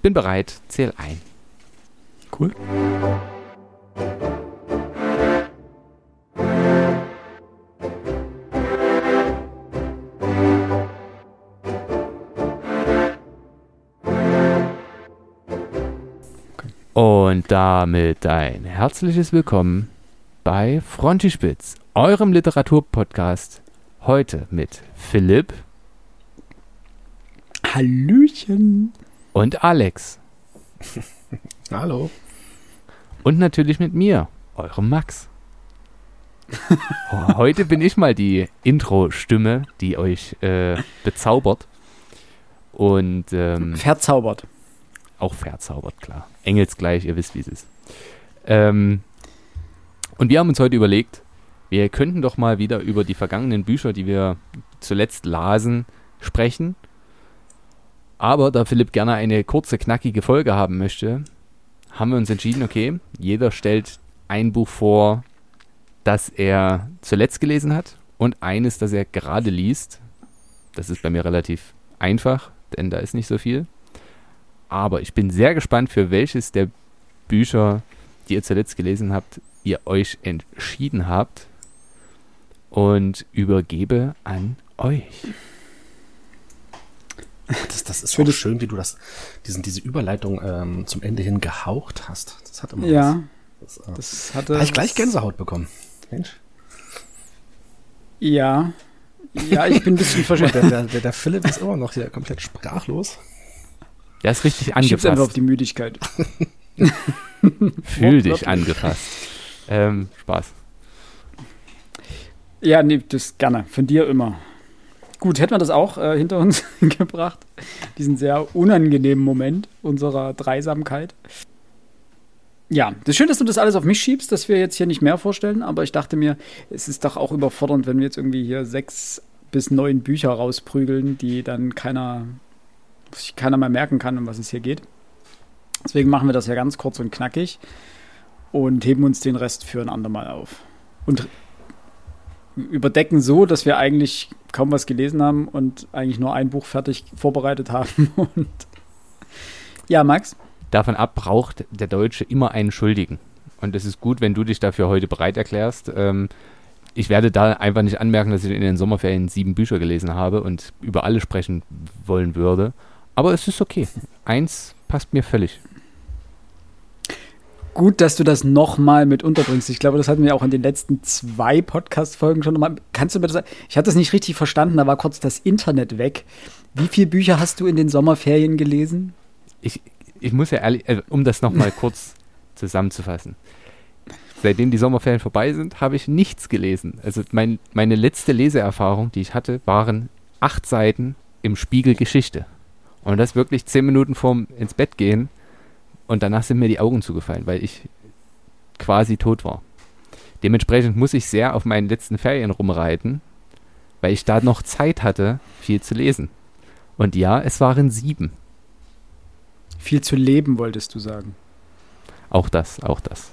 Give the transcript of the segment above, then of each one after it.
Ich bin bereit, zähl ein. Cool. Und damit ein herzliches Willkommen bei Frontispitz, eurem Literaturpodcast. Heute mit Philipp Hallöchen. Und Alex. Hallo. Und natürlich mit mir, eurem Max. Heute bin ich mal die Intro-Stimme, die euch äh, bezaubert. Und ähm, Verzaubert. auch verzaubert, klar. Engelsgleich, ihr wisst, wie es ist. Ähm, und wir haben uns heute überlegt, wir könnten doch mal wieder über die vergangenen Bücher, die wir zuletzt lasen, sprechen. Aber da Philipp gerne eine kurze, knackige Folge haben möchte, haben wir uns entschieden, okay, jeder stellt ein Buch vor, das er zuletzt gelesen hat und eines, das er gerade liest. Das ist bei mir relativ einfach, denn da ist nicht so viel. Aber ich bin sehr gespannt, für welches der Bücher, die ihr zuletzt gelesen habt, ihr euch entschieden habt. Und übergebe an euch. Das, das ist Für auch schön, wie du das, diesen, diese Überleitung ähm, zum Ende hin gehaucht hast. Das hat immer Ja, was. Das, äh, das hatte. habe ich gleich Gänsehaut bekommen. Mensch. Ja. Ja, ich bin ein bisschen verschämt. der, der, der Philipp ist immer noch hier komplett sprachlos. Der ist richtig Ich schieb's einfach auf die Müdigkeit. Fühl dich angefasst. Ähm, Spaß. Ja, nee, das gerne. Von dir immer. Gut, hätten wir das auch äh, hinter uns gebracht. Diesen sehr unangenehmen Moment unserer Dreisamkeit. Ja, das ist schön, dass du das alles auf mich schiebst, dass wir jetzt hier nicht mehr vorstellen, aber ich dachte mir, es ist doch auch überfordernd, wenn wir jetzt irgendwie hier sechs bis neun Bücher rausprügeln, die dann keiner, sich keiner mehr merken kann, um was es hier geht. Deswegen machen wir das ja ganz kurz und knackig und heben uns den Rest für ein andermal auf. Und überdecken so, dass wir eigentlich kaum was gelesen haben und eigentlich nur ein Buch fertig vorbereitet haben. Und ja, Max, Davon ab braucht der Deutsche immer einen Schuldigen. Und es ist gut, wenn du dich dafür heute bereit erklärst. Ähm, ich werde da einfach nicht anmerken, dass ich in den Sommerferien sieben Bücher gelesen habe und über alle sprechen wollen würde. Aber es ist okay. Eins passt mir völlig. Gut, dass du das nochmal mit unterbringst. Ich glaube, das hatten wir auch in den letzten zwei Podcast-Folgen schon nochmal. Kannst du mir das sagen? Ich hatte das nicht richtig verstanden, da war kurz das Internet weg. Wie viele Bücher hast du in den Sommerferien gelesen? Ich, ich muss ja ehrlich, äh, um das nochmal kurz zusammenzufassen. Seitdem die Sommerferien vorbei sind, habe ich nichts gelesen. Also mein, meine letzte Leseerfahrung, die ich hatte, waren acht Seiten im Spiegel Geschichte. Und das wirklich zehn Minuten vorm ins Bett gehen. Und danach sind mir die Augen zugefallen, weil ich quasi tot war. Dementsprechend muss ich sehr auf meinen letzten Ferien rumreiten, weil ich da noch Zeit hatte, viel zu lesen. Und ja, es waren sieben. Viel zu leben, wolltest du sagen. Auch das, auch das.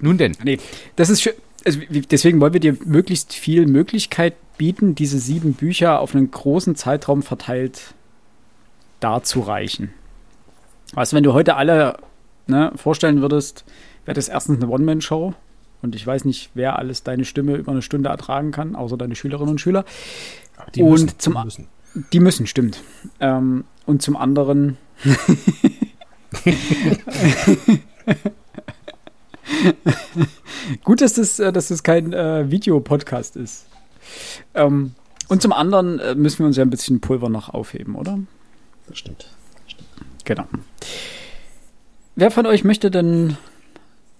Nun denn, Nee, das ist schön. Also, deswegen wollen wir dir möglichst viel Möglichkeit bieten, diese sieben Bücher auf einen großen Zeitraum verteilt darzureichen. Weißt du, wenn du heute alle ne, vorstellen würdest, wäre das erstens eine One-Man-Show. Und ich weiß nicht, wer alles deine Stimme über eine Stunde ertragen kann, außer deine Schülerinnen und Schüler. Aber die Und müssen, zum die müssen. Die müssen, stimmt. Ähm, und zum anderen. Gut, dass das, äh, dass das kein äh, Videopodcast ist. Ähm, und zum anderen äh, müssen wir uns ja ein bisschen Pulver noch aufheben, oder? Das stimmt. Genau. Wer von euch möchte denn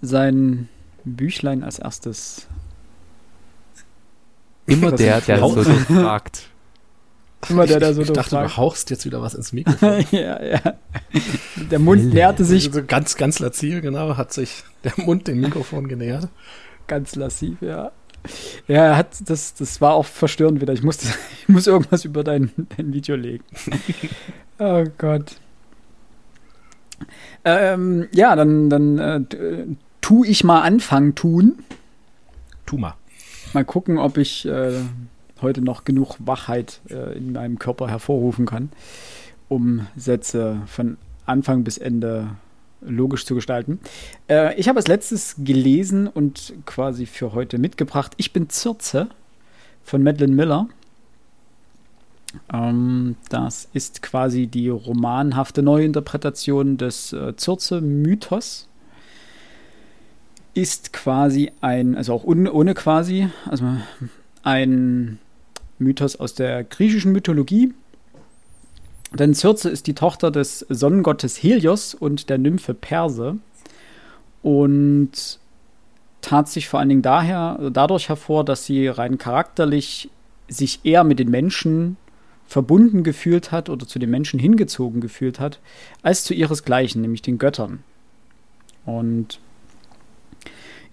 sein Büchlein als erstes? immer der, der so fragt. Immer der, der so ich, dachte, fragt. du hauchst jetzt wieder was ins Mikrofon. ja, ja. Der Mund näherte sich so ganz, ganz lazil, genau, hat sich der Mund dem Mikrofon genähert. Ganz lassiv, ja. Ja, er hat das, das war auch verstörend wieder. Ich musste, ich muss irgendwas über dein, dein Video legen. oh Gott. Ähm, ja, dann, dann äh, tu ich mal anfangen tun. Tu mal. Mal gucken, ob ich äh, heute noch genug Wachheit äh, in meinem Körper hervorrufen kann, um Sätze von Anfang bis Ende logisch zu gestalten. Äh, ich habe als letztes gelesen und quasi für heute mitgebracht. Ich bin Zürze von Madeline Miller. Ähm, das ist quasi die romanhafte Neuinterpretation des äh, Zürze-Mythos. Ist quasi ein, also auch un, ohne quasi, also ein Mythos aus der griechischen Mythologie. Denn Circe ist die Tochter des Sonnengottes Helios und der Nymphe Perse und tat sich vor allen Dingen daher, dadurch hervor, dass sie rein charakterlich sich eher mit den Menschen verbunden gefühlt hat oder zu den Menschen hingezogen gefühlt hat, als zu ihresgleichen, nämlich den Göttern. Und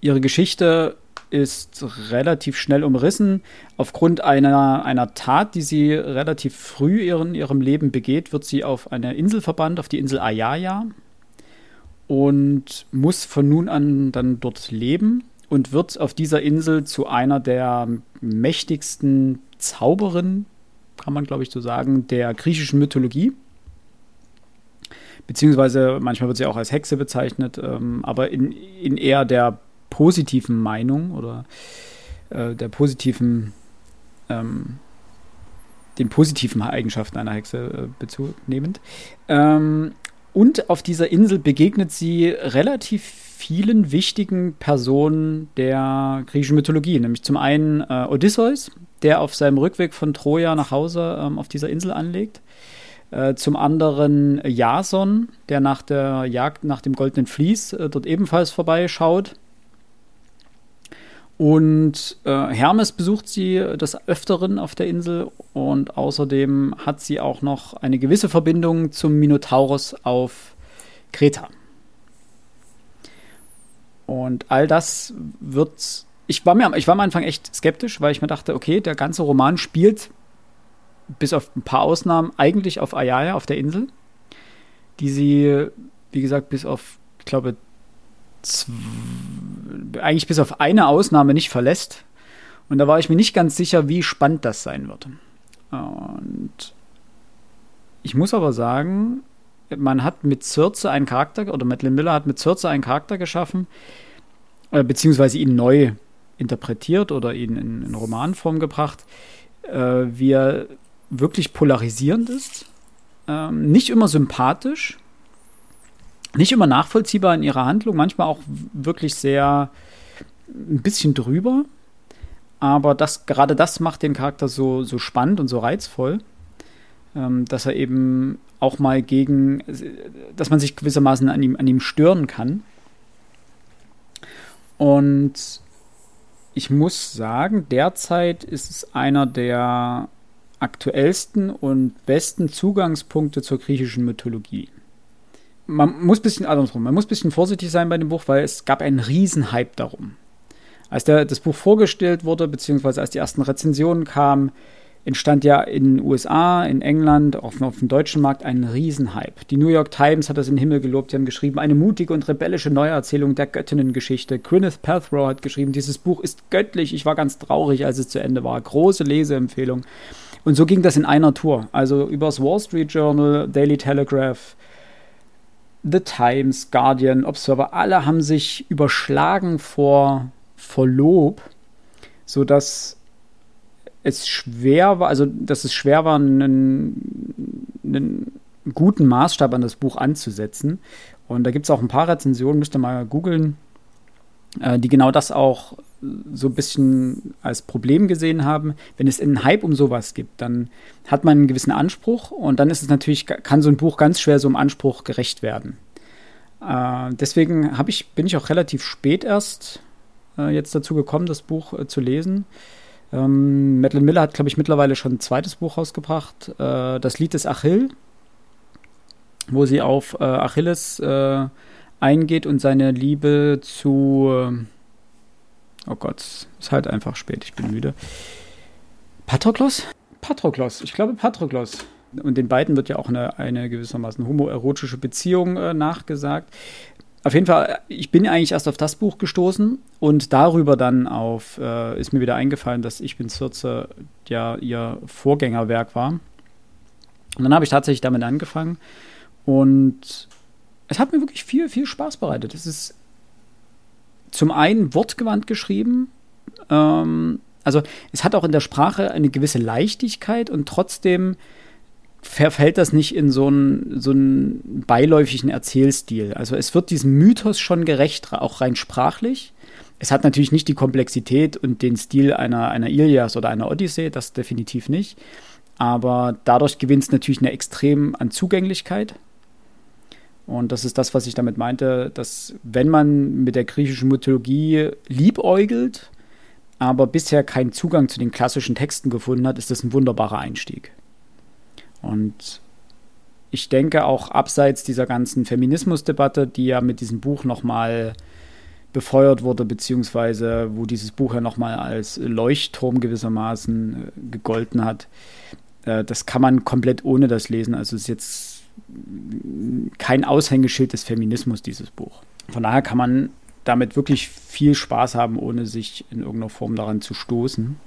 ihre Geschichte ist relativ schnell umrissen. Aufgrund einer, einer Tat, die sie relativ früh in ihrem Leben begeht, wird sie auf eine Insel verbannt, auf die Insel Ayaya und muss von nun an dann dort leben und wird auf dieser Insel zu einer der mächtigsten Zauberinnen kann man glaube ich so sagen, der griechischen Mythologie. Beziehungsweise manchmal wird sie auch als Hexe bezeichnet, ähm, aber in, in eher der positiven Meinung oder äh, der positiven, ähm, den positiven Eigenschaften einer Hexe äh, Bezug nehmend. Ähm, und auf dieser Insel begegnet sie relativ vielen wichtigen Personen der griechischen Mythologie, nämlich zum einen äh, Odysseus, der auf seinem Rückweg von Troja nach Hause ähm, auf dieser Insel anlegt. Äh, zum anderen Jason, der nach der Jagd nach dem goldenen Vlies äh, dort ebenfalls vorbeischaut. Und äh, Hermes besucht sie des Öfteren auf der Insel und außerdem hat sie auch noch eine gewisse Verbindung zum Minotaurus auf Kreta. Und all das wird ich war mir ich war am Anfang echt skeptisch, weil ich mir dachte, okay, der ganze Roman spielt bis auf ein paar Ausnahmen eigentlich auf Ayaya, auf der Insel, die sie, wie gesagt, bis auf, ich glaube, eigentlich bis auf eine Ausnahme nicht verlässt. Und da war ich mir nicht ganz sicher, wie spannend das sein wird. Und ich muss aber sagen, man hat mit Circe einen Charakter, oder Madeline Miller hat mit Circe einen Charakter geschaffen, äh, beziehungsweise ihn neu interpretiert oder ihn in, in Romanform gebracht, äh, wie er wirklich polarisierend ist, ähm, nicht immer sympathisch, nicht immer nachvollziehbar in ihrer Handlung, manchmal auch wirklich sehr ein bisschen drüber. Aber das, gerade das macht den Charakter so, so spannend und so reizvoll, ähm, dass er eben auch mal gegen, dass man sich gewissermaßen an ihm, an ihm stören kann. Und ich muss sagen, derzeit ist es einer der aktuellsten und besten Zugangspunkte zur griechischen Mythologie. Man muss ein bisschen andersrum, man muss ein bisschen vorsichtig sein bei dem Buch, weil es gab einen Riesenhype darum. Als der, das Buch vorgestellt wurde, beziehungsweise als die ersten Rezensionen kamen, entstand ja in den USA, in England, auch auf dem deutschen Markt ein Riesenhype. Die New York Times hat das in den Himmel gelobt, sie haben geschrieben, eine mutige und rebellische Neuerzählung der Göttinnengeschichte. Gwyneth Paltrow hat geschrieben, dieses Buch ist göttlich, ich war ganz traurig, als es zu Ende war. Große Leseempfehlung. Und so ging das in einer Tour. Also übers Wall Street Journal, Daily Telegraph, The Times, Guardian, Observer, alle haben sich überschlagen vor, vor Lob, sodass es schwer war, also dass es schwer war, einen, einen guten Maßstab an das Buch anzusetzen. Und da gibt es auch ein paar Rezensionen, müsst ihr mal googeln, äh, die genau das auch so ein bisschen als Problem gesehen haben. Wenn es einen Hype um sowas gibt, dann hat man einen gewissen Anspruch und dann ist es natürlich, kann so ein Buch ganz schwer so einem Anspruch gerecht werden. Äh, deswegen ich, bin ich auch relativ spät erst äh, jetzt dazu gekommen, das Buch äh, zu lesen. Ähm, Madeline Miller hat, glaube ich, mittlerweile schon ein zweites Buch rausgebracht, äh, das Lied des Achill, wo sie auf äh, Achilles äh, eingeht und seine Liebe zu, äh, oh Gott, ist halt einfach spät, ich bin müde. Patroklos? Patroklos, ich glaube Patroklos. Und den beiden wird ja auch eine, eine gewissermaßen homoerotische Beziehung äh, nachgesagt. auf jeden Fall, ich bin eigentlich erst auf das Buch gestoßen und darüber dann auf, äh, ist mir wieder eingefallen, dass Ich bin Circe ja ihr Vorgängerwerk war. Und dann habe ich tatsächlich damit angefangen und es hat mir wirklich viel, viel Spaß bereitet. Es ist zum einen wortgewandt geschrieben, ähm, also es hat auch in der Sprache eine gewisse Leichtigkeit und trotzdem verfällt das nicht in so einen, so einen beiläufigen Erzählstil. Also es wird diesem Mythos schon gerecht, auch rein sprachlich. Es hat natürlich nicht die Komplexität und den Stil einer, einer Ilias oder einer Odyssee, das definitiv nicht. Aber dadurch gewinnt es natürlich eine extrem an Zugänglichkeit. Und das ist das, was ich damit meinte, dass wenn man mit der griechischen Mythologie liebäugelt, aber bisher keinen Zugang zu den klassischen Texten gefunden hat, ist das ein wunderbarer Einstieg. Und ich denke auch abseits dieser ganzen Feminismusdebatte, die ja mit diesem Buch nochmal befeuert wurde, beziehungsweise wo dieses Buch ja nochmal als Leuchtturm gewissermaßen gegolten hat, äh, das kann man komplett ohne das lesen. Also es ist jetzt kein Aushängeschild des Feminismus, dieses Buch. Von daher kann man damit wirklich viel Spaß haben, ohne sich in irgendeiner Form daran zu stoßen.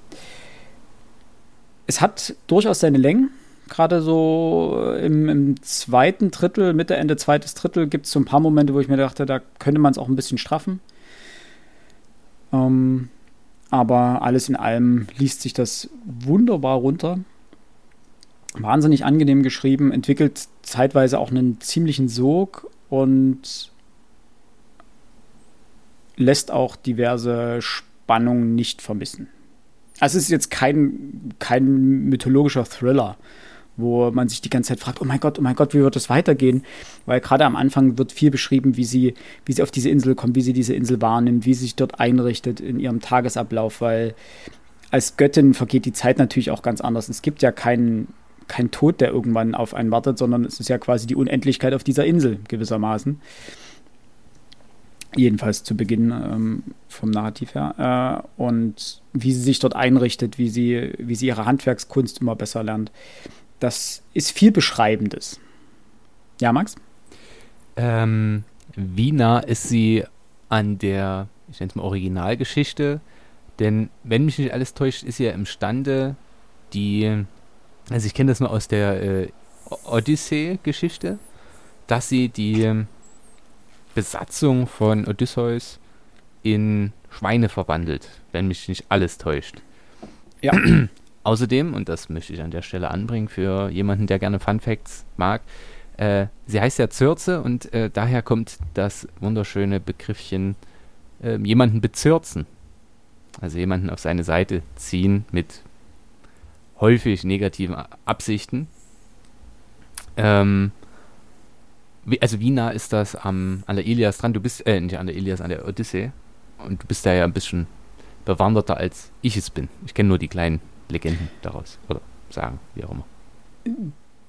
Es hat durchaus seine Längen gerade so im, im, zweiten Drittel, Mitte, Ende zweites Drittel, gibt es so ein paar Momente, wo ich mir dachte, da könnte man es auch ein bisschen straffen. Ähm, aber alles in allem liest sich das wunderbar runter. Wahnsinnig angenehm geschrieben, entwickelt zeitweise auch einen ziemlichen Sog und lässt auch diverse Spannungen nicht vermissen. Also es ist jetzt kein, kein mythologischer Thriller, wo man sich die ganze Zeit fragt, oh mein Gott, oh mein Gott, wie wird das weitergehen? Weil gerade am Anfang wird viel beschrieben, wie sie, wie sie auf diese Insel kommt, wie sie diese Insel wahrnimmt, wie sie sich dort einrichtet in ihrem Tagesablauf, weil als Göttin vergeht die Zeit natürlich auch ganz anders. Es gibt ja keinen kein Tod, der irgendwann auf einen wartet, sondern es ist ja quasi die Unendlichkeit auf dieser Insel gewissermaßen. Jedenfalls zu Beginn ähm, vom Narrativ her. Äh, und wie sie sich dort einrichtet, wie sie, wie sie ihre Handwerkskunst immer besser lernt das ist viel Beschreibendes. Ja, Max? Ähm, wie nah ist sie an der, ich nenne es mal Originalgeschichte? Denn, wenn mich nicht alles täuscht, ist sie ja imstande, die, also ich kenne das nur aus der äh, Odyssee-Geschichte, dass sie die Besatzung von Odysseus in Schweine verwandelt, wenn mich nicht alles täuscht. Ja. Außerdem, und das möchte ich an der Stelle anbringen für jemanden, der gerne Fun Facts mag, äh, sie heißt ja Zürze und äh, daher kommt das wunderschöne Begriffchen äh, jemanden bezürzen. Also jemanden auf seine Seite ziehen mit häufig negativen Absichten. Ähm, wie, also wie nah ist das am, an der Ilias dran? Du bist, äh, nicht an der Ilias, an der Odyssee. Und du bist da ja ein bisschen bewanderter als ich es bin. Ich kenne nur die kleinen Legenden daraus oder sagen, wie auch immer.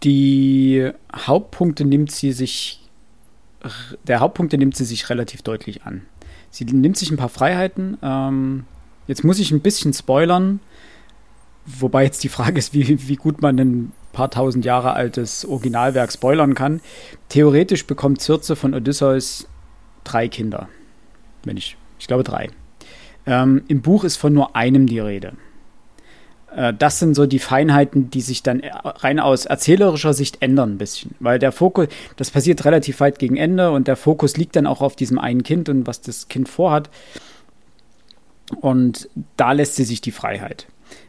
Die Hauptpunkte nimmt sie sich, der Hauptpunkte nimmt sie sich relativ deutlich an. Sie nimmt sich ein paar Freiheiten. Ähm, jetzt muss ich ein bisschen spoilern, wobei jetzt die Frage ist, wie, wie gut man ein paar tausend Jahre altes Originalwerk spoilern kann. Theoretisch bekommt Circe von Odysseus drei Kinder. Wenn ich, ich glaube drei. Ähm, Im Buch ist von nur einem die Rede. Äh, das sind so die Feinheiten, die sich dann rein aus erzählerischer Sicht ändern ein bisschen. Weil der Fokus, das passiert relativ weit gegen Ende und der Fokus liegt dann auch auf diesem einen Kind und was das Kind vorhat. Und da lässt sie sich die Freiheit.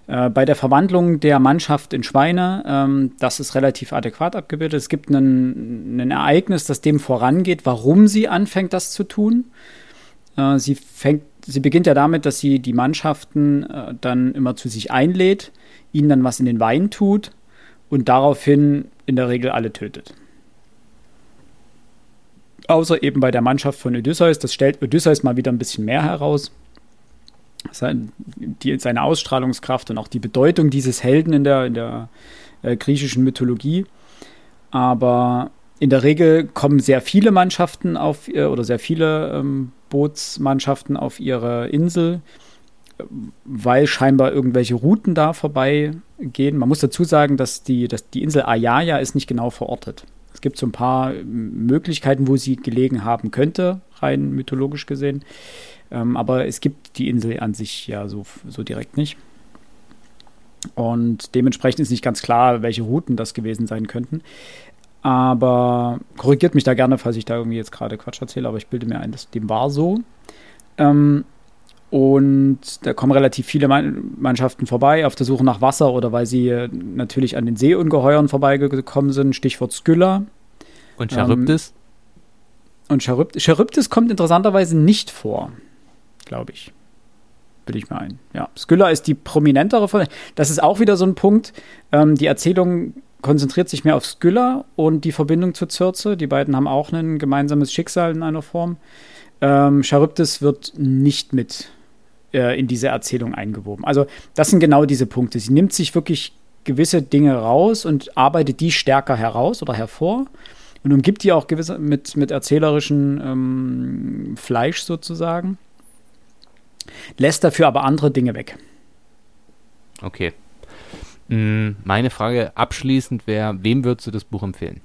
Äh, bei der Verwandlung der Mannschaft in Schweine, ähm, das ist relativ adäquat abgebildet. Es gibt ein Ereignis, das dem vorangeht, warum sie anfängt, das zu tun. Äh, sie fängt sie beginnt ja damit, dass sie die Mannschaften äh, dann immer zu sich einlädt, ihnen dann was in den Wein tut und daraufhin in der Regel alle tötet. Außer eben bei der Mannschaft von Odysseus, das stellt Odysseus mal wieder ein bisschen mehr heraus. Seine, die, seine Ausstrahlungskraft und auch die Bedeutung dieses Helden in der, in der äh, griechischen Mythologie. Aber in der Regel kommen sehr viele Mannschaften auf äh, oder sehr viele ähm, Bootsmannschaften auf ihre Insel, weil scheinbar irgendwelche Routen da vorbeigehen. Man muss dazu sagen, dass die, dass die Insel Ayaya ist nicht genau verortet. Es gibt so ein paar Möglichkeiten, wo sie gelegen haben könnte, rein mythologisch gesehen. Ähm, aber es gibt die Insel an sich ja so, so direkt nicht. Und dementsprechend ist nicht ganz klar, welche Routen das gewesen sein könnten. Aber korrigiert mich da gerne, falls ich da irgendwie jetzt gerade Quatsch erzähle, aber ich bilde mir ein, dass dem war so. Ähm, und da kommen relativ viele Mannschaften vorbei auf der Suche nach Wasser oder weil sie natürlich an den Seeungeheuern vorbeigekommen sind. Stichwort Skylla. Und Charybdis? Ähm, und Charybdis, Charybdis kommt interessanterweise nicht vor, glaube ich. Bilde ich mir ein. Ja, Skylla ist die prominentere von. Das ist auch wieder so ein Punkt. Ähm, die Erzählung konzentriert sich mehr auf Skylla und die Verbindung zu Circe. Die beiden haben auch ein gemeinsames Schicksal in einer Form. Ähm, Charybdis wird nicht mit äh, in diese Erzählung eingewoben. Also das sind genau diese Punkte. Sie nimmt sich wirklich gewisse Dinge raus und arbeitet die stärker heraus oder hervor und umgibt die auch gewisse mit, mit erzählerischem ähm, Fleisch sozusagen, lässt dafür aber andere Dinge weg. Okay. Mm, meine Frage abschließend wäre, wem würdest du das Buch empfehlen?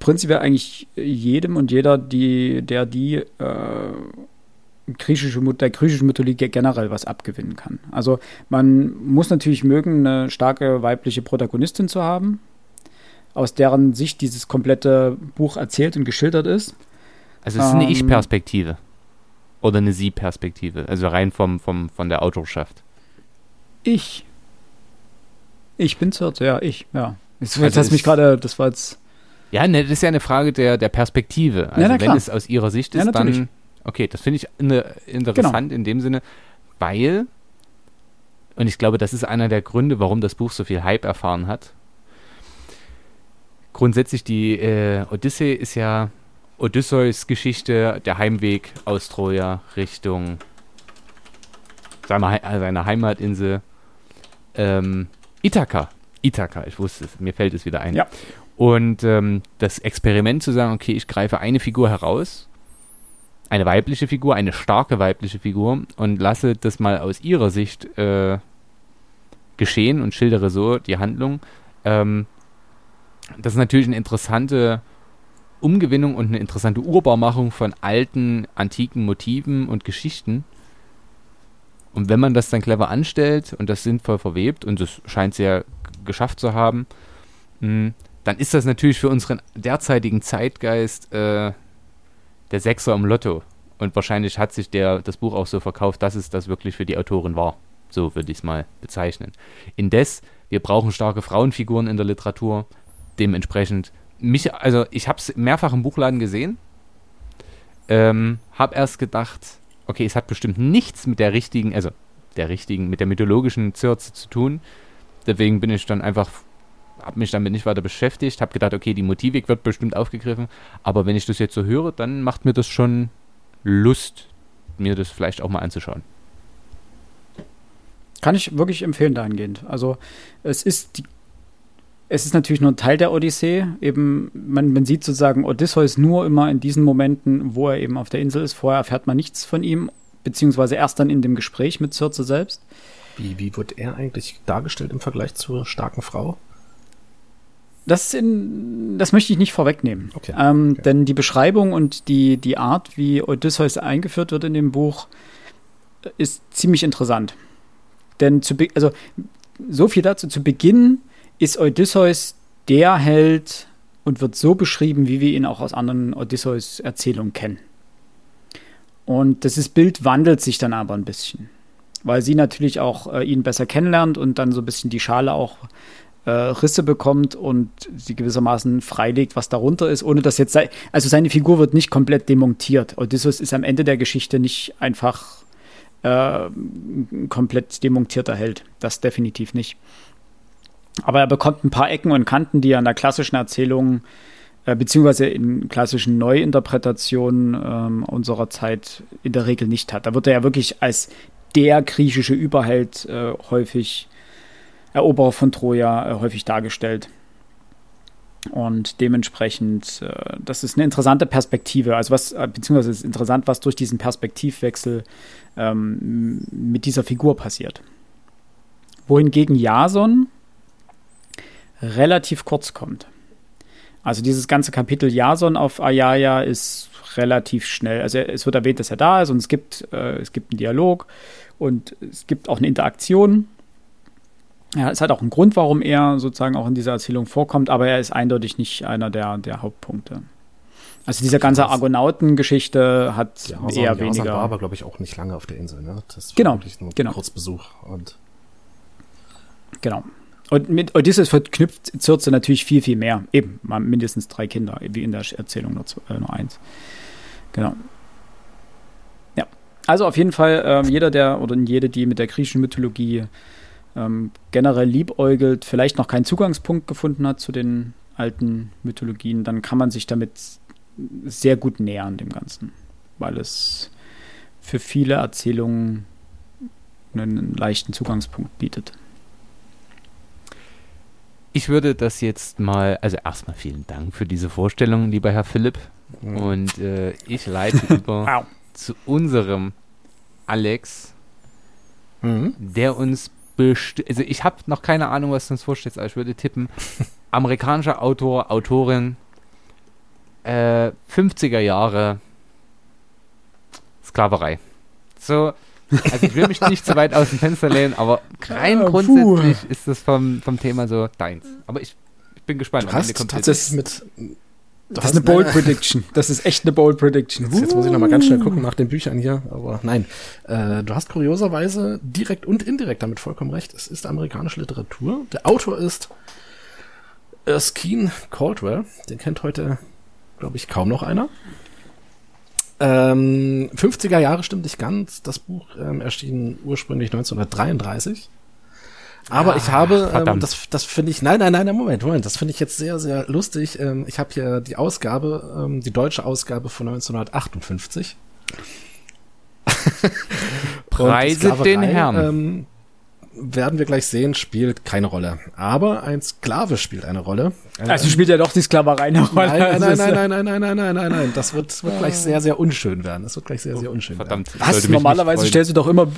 prinzipiell eigentlich jedem und jeder, die, der die äh, griechische, der griechischen Mythologie generell was abgewinnen kann. Also man muss natürlich mögen, eine starke weibliche Protagonistin zu haben, aus deren Sicht dieses komplette Buch erzählt und geschildert ist. Also es ist eine ähm, Ich-Perspektive oder eine Sie-Perspektive, also rein vom, vom, von der Autorschaft. Ich. Ich bin Zert, ja, ich, ja. Jetzt, also hast mich gerade, das war jetzt ja, ne, das ist ja eine Frage der, der Perspektive. Also ja, wenn es aus ihrer Sicht ist, ja, dann. Okay, das finde ich ne, interessant genau. in dem Sinne, weil, und ich glaube, das ist einer der Gründe, warum das Buch so viel Hype erfahren hat. Grundsätzlich die äh, Odyssee ist ja Odysseus Geschichte, der Heimweg aus Troja Richtung seiner, seiner Heimatinsel ähm, Ithaka. Ithaka, ich wusste es, mir fällt es wieder ein. Ja. Und ähm, das Experiment zu sagen, okay, ich greife eine Figur heraus, eine weibliche Figur, eine starke weibliche Figur und lasse das mal aus ihrer Sicht äh, geschehen und schildere so die Handlung. Ähm, das ist natürlich eine interessante Umgewinnung und eine interessante Urbarmachung von alten, antiken Motiven und Geschichten. Und wenn man das dann clever anstellt und das sinnvoll verwebt, und das scheint sie ja geschafft zu haben, mh, dann ist das natürlich für unseren derzeitigen Zeitgeist äh, der Sechser im Lotto. Und wahrscheinlich hat sich der, das Buch auch so verkauft, dass es das wirklich für die Autorin war. So würde ich es mal bezeichnen. Indes, wir brauchen starke Frauenfiguren in der Literatur. Dementsprechend, mich, also ich habe es mehrfach im Buchladen gesehen. Ähm, habe erst gedacht, okay, es hat bestimmt nichts mit der richtigen, also der richtigen, mit der mythologischen Zürze zu tun. Deswegen bin ich dann einfach habe mich damit nicht weiter beschäftigt, habe gedacht, okay, die Motivik wird bestimmt aufgegriffen, aber wenn ich das jetzt so höre, dann macht mir das schon Lust, mir das vielleicht auch mal anzuschauen. Kann ich wirklich empfehlen dahingehend. Also es ist die, es ist natürlich nur ein Teil der Odyssee. Eben, man, man sieht sozusagen Odysseus nur immer in diesen Momenten, wo er eben auf der Insel ist. Vorher erfährt man nichts von ihm, beziehungsweise erst dann in dem Gespräch mit Circe selbst. Wie, wie wird er eigentlich dargestellt im Vergleich zur starken Frau? Das, in, das möchte ich nicht vorwegnehmen. Okay. Ähm, okay. Denn die Beschreibung und die, die Art, wie Odysseus eingeführt wird in dem Buch, ist ziemlich interessant. Denn zu also so viel dazu. Zu Beginn ist Odysseus der Held und wird so beschrieben, wie wir ihn auch aus anderen Odysseus-Erzählungen kennen. Und das Bild wandelt sich dann aber ein bisschen, weil sie natürlich auch äh, ihn besser kennenlernt und dann so ein bisschen die Schale auch äh, Risse bekommt und sie gewissermaßen freilegt, was darunter ist, ohne dass jetzt sei, also seine Figur wird nicht komplett demontiert. Odysseus ist am Ende der Geschichte nicht einfach äh, komplett demontierter Held. Das definitiv nicht. Aber er bekommt ein paar Ecken und Kanten, die er in der klassischen Erzählung äh, beziehungsweise in klassischen Neuinterpretationen ähm, unserer Zeit in der Regel nicht hat. Da wird er ja wirklich als der griechische Überheld äh, häufig Eroberer von Troja äh, häufig dargestellt. Und dementsprechend, äh, das ist eine interessante Perspektive, also was, äh, beziehungsweise ist interessant, was durch diesen Perspektivwechsel ähm, mit dieser Figur passiert. Wohingegen Jason relativ kurz kommt. Also dieses ganze Kapitel Jason auf Ayaya ist relativ schnell. Also es wird erwähnt, dass er da ist und es gibt, äh, es gibt einen Dialog und es gibt auch eine Interaktion. Ja, es hat auch einen Grund, warum er sozusagen auch in dieser Erzählung vorkommt, aber er ist eindeutig nicht einer der, der Hauptpunkte. Also diese ganze Argonautengeschichte hat Ja, eher Jason weniger. war aber, glaube ich, auch nicht lange auf der Insel. Ne? Das war Genau, wirklich nur genau. Kurzbesuch. Und Genau. Und mit Odysseus verknüpft Circe natürlich viel, viel mehr. Eben, mal mindestens drei Kinder, wie in der Erzählung nur, zwei- äh, nur eins. Genau. Ja. Also auf jeden Fall, ähm, jeder, der oder jede, die mit der griechischen Mythologie ähm, generell liebäugelt, vielleicht noch keinen Zugangspunkt gefunden hat zu den alten Mythologien, dann kann man sich damit sehr gut nähern, dem Ganzen. Weil es für viele Erzählungen einen leichten Zugangspunkt bietet. Ich würde das jetzt mal, also erstmal vielen Dank für diese Vorstellung, lieber Herr Philipp. Und äh, ich leite über zu unserem Alex, Mhm. der uns bestimmt, also ich habe noch keine Ahnung, was du uns vorstellst, aber ich würde tippen, amerikanischer Autor, Autorin, äh, 50er Jahre, Sklaverei. So, also ich will mich nicht zu weit aus dem Fenster lehnen, aber rein Ja, puh. grundsätzlich ist das vom, vom Thema so deins. Aber ich, ich bin gespannt. Du hast tatsächlich mit. Das ist eine Bold Prediction. Das ist echt eine Bold Prediction. Jetzt, jetzt muss ich noch mal ganz schnell gucken nach den Büchern hier, aber nein. Äh, du hast kurioserweise direkt und indirekt damit vollkommen recht. Es ist amerikanische Literatur. Der Autor ist Erskine Caldwell. Den kennt heute, glaube ich, kaum noch einer. Ähm, 50er Jahre stimmt nicht ganz. Das Buch ähm, erschien ursprünglich 1933. Aber ich habe, ähm, das, das finde ich, nein, nein, nein, Moment, Moment, das finde ich jetzt sehr, sehr lustig. Ähm, ich habe hier die Ausgabe, ähm, die deutsche Ausgabe von 1958. Preiset Und Sklaverei, den Herrn. Ähm, werden wir gleich sehen, spielt keine Rolle. Aber ein Sklave spielt eine Rolle. Also spielt ja doch die Sklaverei eine Rolle. Nein, nein, Also nein, nein, nein, nein, nein, nein, nein, nein. Das wird, wird gleich sehr, sehr unschön werden. Das wird gleich sehr, sehr unschön Verdammt. ich Was? Normalerweise stellst du doch immer.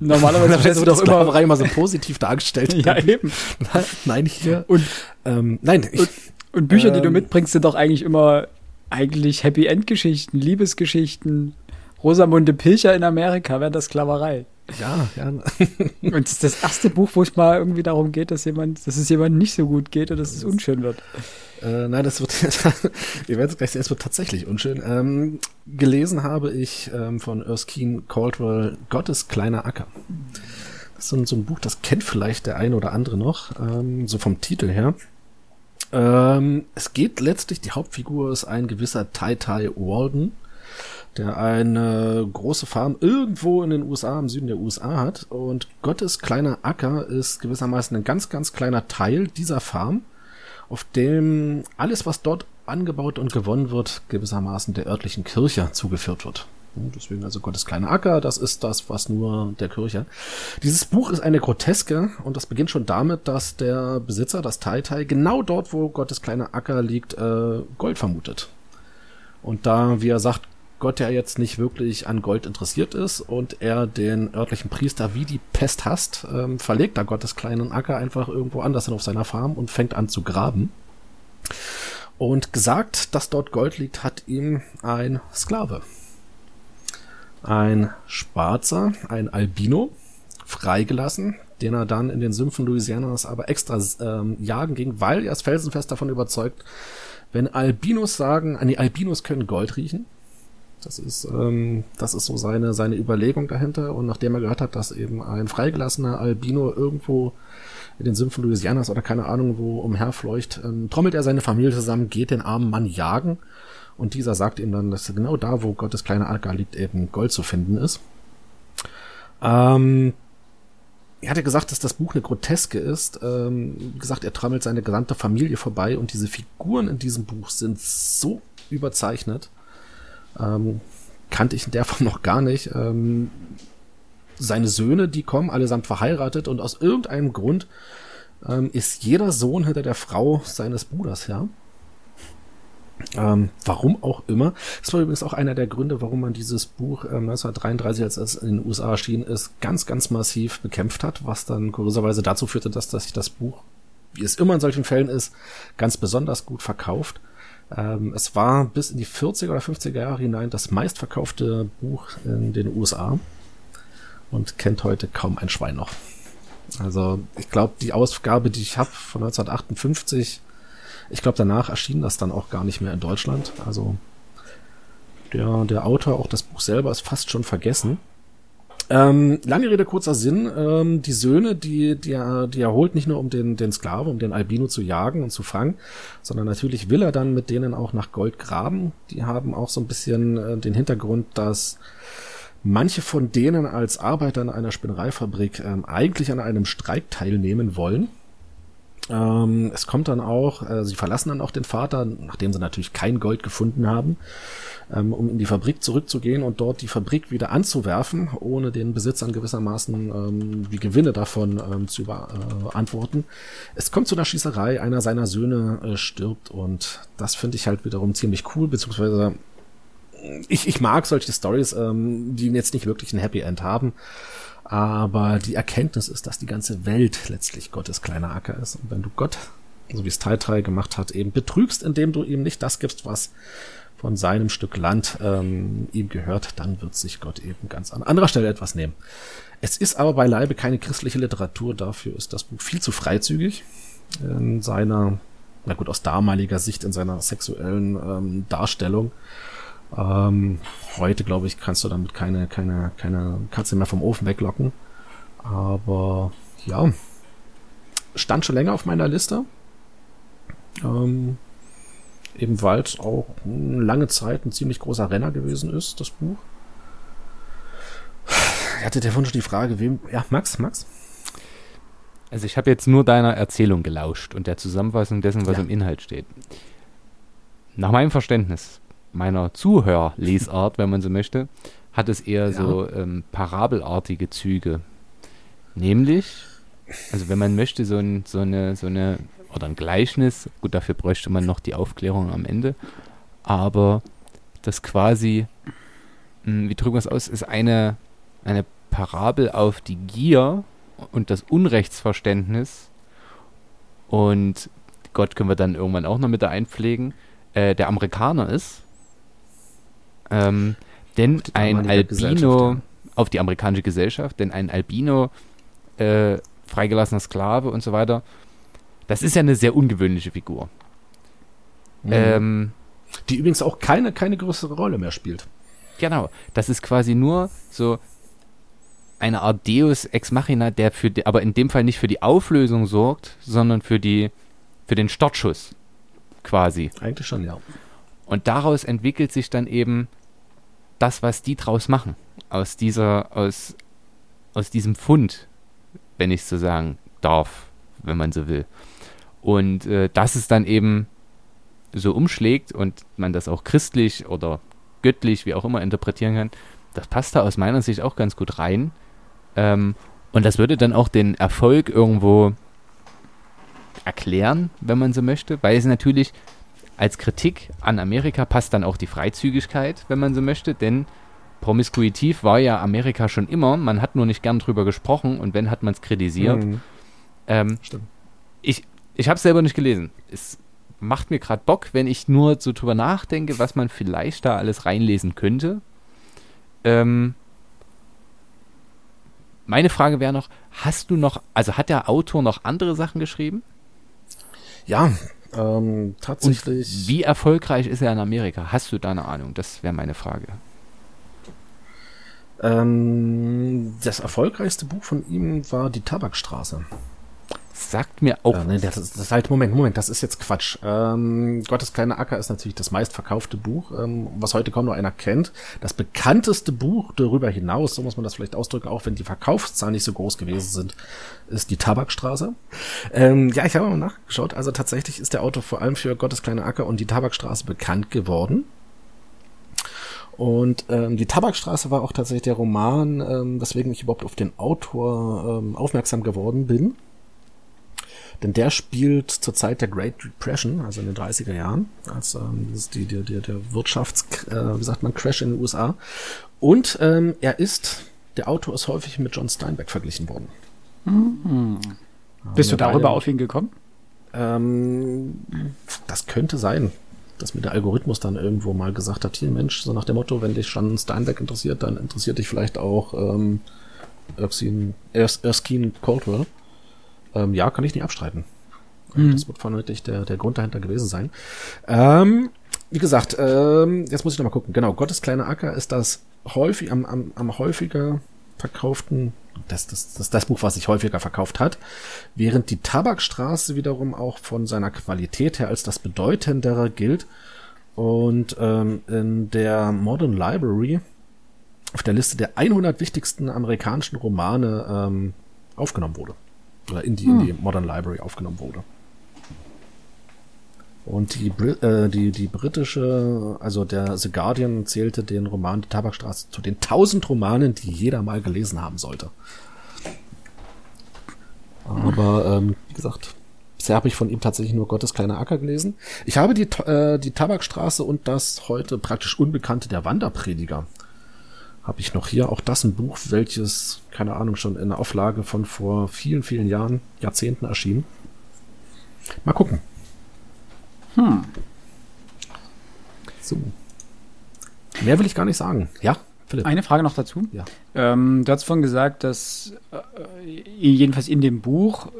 Normalerweise werden. stellst du wird doch immer. Sklaverei immer so positiv dargestellt. Ja, eben. Nein, hier. Und, Ähm, nein, ich, und Bücher, die du Ähm. mitbringst, sind doch eigentlich immer eigentlich Happy End Geschichten, Liebesgeschichten. Rosamunde Pilcher in Amerika wäre das Sklaverei. Ja, ja. Und das ist das erste Buch, wo es mal irgendwie darum geht, dass jemand, dass es jemandem nicht so gut geht und dass es unschön wird. Äh, nein, das wird, ihr werdet es gleich sehen, es wird tatsächlich unschön. Ähm, gelesen habe ich ähm, von Erskine Caldwell Gottes kleiner Acker. Das ist so ein, so ein Buch, das kennt vielleicht der eine oder andere noch, ähm, so vom Titel her. Ähm, es geht letztlich, die Hauptfigur ist ein gewisser Tai Tai Walden, der eine große Farm irgendwo in den USA, im Süden der USA hat. Und Gottes kleiner Acker ist gewissermaßen ein ganz, ganz kleiner Teil dieser Farm auf dem alles, was dort angebaut und gewonnen wird, gewissermaßen der örtlichen Kirche zugeführt wird. Und Deswegen also Gottes kleiner Acker, das ist das, was nur der Kirche. Dieses Buch ist eine Groteske und das beginnt schon damit, dass der Besitzer, das Tai, genau dort, wo Gottes kleiner Acker liegt, äh, Gold vermutet. Und da, wie er sagt, Gott ja jetzt nicht wirklich an Gold interessiert ist und er den örtlichen Priester wie die Pest hasst, ähm, verlegt er Gottes kleinen Acker einfach irgendwo anders hin auf seiner Farm und fängt an zu graben. Und gesagt, dass dort Gold liegt, hat ihm ein Sklave. Ein Schwarzer, ein Albino, freigelassen, den er dann in den Sümpfen Louisianas aber extra ähm, jagen ging, weil er ist felsenfest davon überzeugt, wenn Albinos sagen, an die Albinos können Gold riechen, das ist, ähm, das ist so seine, seine Überlegung dahinter. Und nachdem er gehört hat, dass eben ein freigelassener Albino irgendwo in den Sümpfen Louisianas oder keine Ahnung wo umherfleucht, ähm, trommelt er seine Familie zusammen, geht den armen Mann jagen. Und dieser sagt ihm dann, dass genau da, wo Gottes kleiner Acker liegt, eben Gold zu finden ist. Ähm, er hatte gesagt, dass das Buch eine Groteske ist. Ähm, wie gesagt, er trommelt seine gesamte Familie vorbei und diese Figuren in diesem Buch sind so überzeichnet. Ähm, kannte ich in der Form noch gar nicht. Ähm, seine Söhne, die kommen, allesamt verheiratet und aus irgendeinem Grund ähm, ist jeder Sohn hinter der Frau seines Bruders her. Ähm, warum auch immer. Das war übrigens auch einer der Gründe, warum man dieses Buch ähm, 1933, als es in den USA erschien ist, ganz, ganz massiv bekämpft hat, was dann kurioserweise dazu führte, dass, dass sich das Buch wie es immer in solchen Fällen ist, ganz besonders gut verkauft. Ähm, es war bis in die 40er oder 50er Jahre hinein das meistverkaufte Buch in den USA und kennt heute kaum ein Schwein noch. Also ich glaube, die Ausgabe, die ich habe von 1958, ich glaube, danach erschien das dann auch gar nicht mehr in Deutschland. Also der, der Autor, auch das Buch selber, ist fast schon vergessen. Ähm, lange Rede, kurzer Sinn. Ähm, die Söhne, die, die, er, die er holt nicht nur um den, den Sklaven, um den Albino zu jagen und zu fangen, sondern natürlich will er dann mit denen auch nach Gold graben. Die haben auch so ein bisschen äh, den Hintergrund, dass manche von denen als Arbeiter in einer Spinnereifabrik ähm, eigentlich an einem Streik teilnehmen wollen. Ähm, es kommt dann auch, äh, sie verlassen dann auch den Vater, nachdem sie natürlich kein Gold gefunden haben ähm, um in die Fabrik zurückzugehen und dort die Fabrik wieder anzuwerfen, ohne den Besitzern gewissermaßen ähm, die Gewinne davon ähm, zu beantworten. Äh, es kommt zu einer Schießerei, einer seiner Söhne äh, stirbt und das finde ich halt wiederum ziemlich cool, beziehungsweise ich, ich mag solche Stories, ähm, die jetzt nicht wirklich ein Happy End haben. Aber die Erkenntnis ist, dass die ganze Welt letztlich Gottes kleiner Acker ist. Und wenn du Gott, so wie es Tai Tai gemacht hat, eben betrügst, indem du ihm nicht das gibst, was von seinem Stück Land ähm, ihm gehört, dann wird sich Gott eben ganz an anderer Stelle etwas nehmen. Es ist aber beileibe keine christliche Literatur, dafür ist das Buch viel zu freizügig in seiner, na gut, aus damaliger Sicht in seiner sexuellen ähm, Darstellung. Ähm, heute, glaube ich, kannst du damit keine, keine, keine Katze mehr vom Ofen weglocken. Aber ja, stand schon länger auf meiner Liste. Ähm, eben weil es auch lange Zeit ein ziemlich großer Renner gewesen ist, das Buch. Er hatte der Wunsch die Frage, wem. Ja, Max, Max? Also ich habe jetzt nur deiner Erzählung gelauscht und der Zusammenfassung dessen, was ja. im Inhalt steht. Nach meinem Verständnis, meiner Zuhörlesart, wenn man so möchte, hat es eher ja. so ähm, parabelartige Züge. Nämlich, also wenn man möchte, so, ein, so, eine, so eine oder ein Gleichnis. Gut, dafür bräuchte man noch die Aufklärung am Ende. Aber das quasi, hm, wie drücken wir es aus, ist eine, eine Parabel auf die Gier und das Unrechtsverständnis. Und Gott können wir dann irgendwann auch noch mit da einpflegen, äh, der Amerikaner ist. Ähm, denn ein Albino, auf die amerikanische Gesellschaft, denn ein Albino, äh, freigelassener Sklave und so weiter, das ist ja eine sehr ungewöhnliche Figur. Mhm. Ähm, die übrigens auch keine, keine größere Rolle mehr spielt. Genau. Das ist quasi nur so eine Art Deus Ex Machina, der für die, aber in dem Fall nicht für die Auflösung sorgt, sondern für die, für den Startschuss. Quasi. Eigentlich schon, ja. Und daraus entwickelt sich dann eben das, was die draus machen. Aus dieser, aus, aus diesem Fund, wenn ich so sagen darf, wenn man so will. Und äh, dass es dann eben so umschlägt und man das auch christlich oder göttlich, wie auch immer, interpretieren kann, das passt da aus meiner Sicht auch ganz gut rein. Ähm, und das würde dann auch den Erfolg irgendwo erklären, wenn man so möchte, weil es natürlich als Kritik an Amerika passt dann auch die Freizügigkeit, wenn man so möchte, denn promiskuitiv war ja Amerika schon immer, man hat nur nicht gern drüber gesprochen und wenn hat man es kritisiert. Mhm. Ähm, Stimmt. Ich, ich habe es selber nicht gelesen. Es macht mir gerade Bock, wenn ich nur so drüber nachdenke, was man vielleicht da alles reinlesen könnte. Ähm, meine Frage wäre noch, hast du noch, also hat der Autor noch andere Sachen geschrieben? Ja, ähm, tatsächlich. Und wie erfolgreich ist er in Amerika? Hast du da eine Ahnung? Das wäre meine Frage. Ähm, das erfolgreichste Buch von ihm war Die Tabakstraße sagt mir auch. Äh, nee, das, ist, das ist halt, Moment, Moment, das ist jetzt Quatsch. Ähm, Gottes kleiner Acker ist natürlich das meistverkaufte Buch, ähm, was heute kaum noch einer kennt. Das bekannteste Buch darüber hinaus, so muss man das vielleicht ausdrücken, auch wenn die Verkaufszahlen nicht so groß gewesen sind, ist die Tabakstraße. Ähm, ja, ich habe mal nachgeschaut. Also tatsächlich ist der Autor vor allem für Gottes kleiner Acker und die Tabakstraße bekannt geworden. Und ähm, die Tabakstraße war auch tatsächlich der Roman, ähm, weswegen ich überhaupt auf den Autor ähm, aufmerksam geworden bin. Denn der spielt zur Zeit der Great Depression, also in den 30er Jahren, als ähm, das ist die, die, die, der Wirtschafts, äh, wie sagt man, Crash in den USA. Und ähm, er ist, der Autor ist häufig mit John Steinbeck verglichen worden. Mhm. Bist du darüber auf ihn gekommen? Ähm, das könnte sein, dass mir der Algorithmus dann irgendwo mal gesagt hat, hier Mensch, so nach dem Motto, wenn dich schon Steinbeck interessiert, dann interessiert dich vielleicht auch ähm, Erskine, Ers Erskine Caldwell. Ähm, ja, kann ich nicht abstreiten. Mhm. Das wird vermutlich der, der Grund dahinter gewesen sein. Ähm, wie gesagt, ähm, jetzt muss ich noch mal gucken. Genau, Gottes kleiner Acker ist das häufig, am, am, am häufiger verkauften, das, das, das, das Buch, was sich häufiger verkauft hat, während die Tabakstraße wiederum auch von seiner Qualität her als das bedeutendere gilt und ähm, in der Modern Library auf der Liste der 100 wichtigsten amerikanischen Romane ähm, aufgenommen wurde. Oder in die, hm. in die Modern Library aufgenommen wurde. Und die, äh, die, die britische, also der The Guardian zählte den Roman Die Tabakstraße zu den 1000 Romanen, die jeder mal gelesen haben sollte. Aber ähm, wie gesagt, bisher habe ich von ihm tatsächlich nur Gottes kleiner Acker gelesen. Ich habe die, äh, die Tabakstraße und das heute praktisch Unbekannte der Wanderprediger. Habe ich noch hier. Auch das ein Buch, welches, keine Ahnung, schon in der Auflage von vor vielen, vielen Jahren, Jahrzehnten erschien. Mal gucken. Hm. So. Mehr will ich gar nicht sagen. Ja, Philipp. Eine Frage noch dazu. Ja. Ähm, du hast vorhin gesagt, dass äh, jedenfalls in dem Buch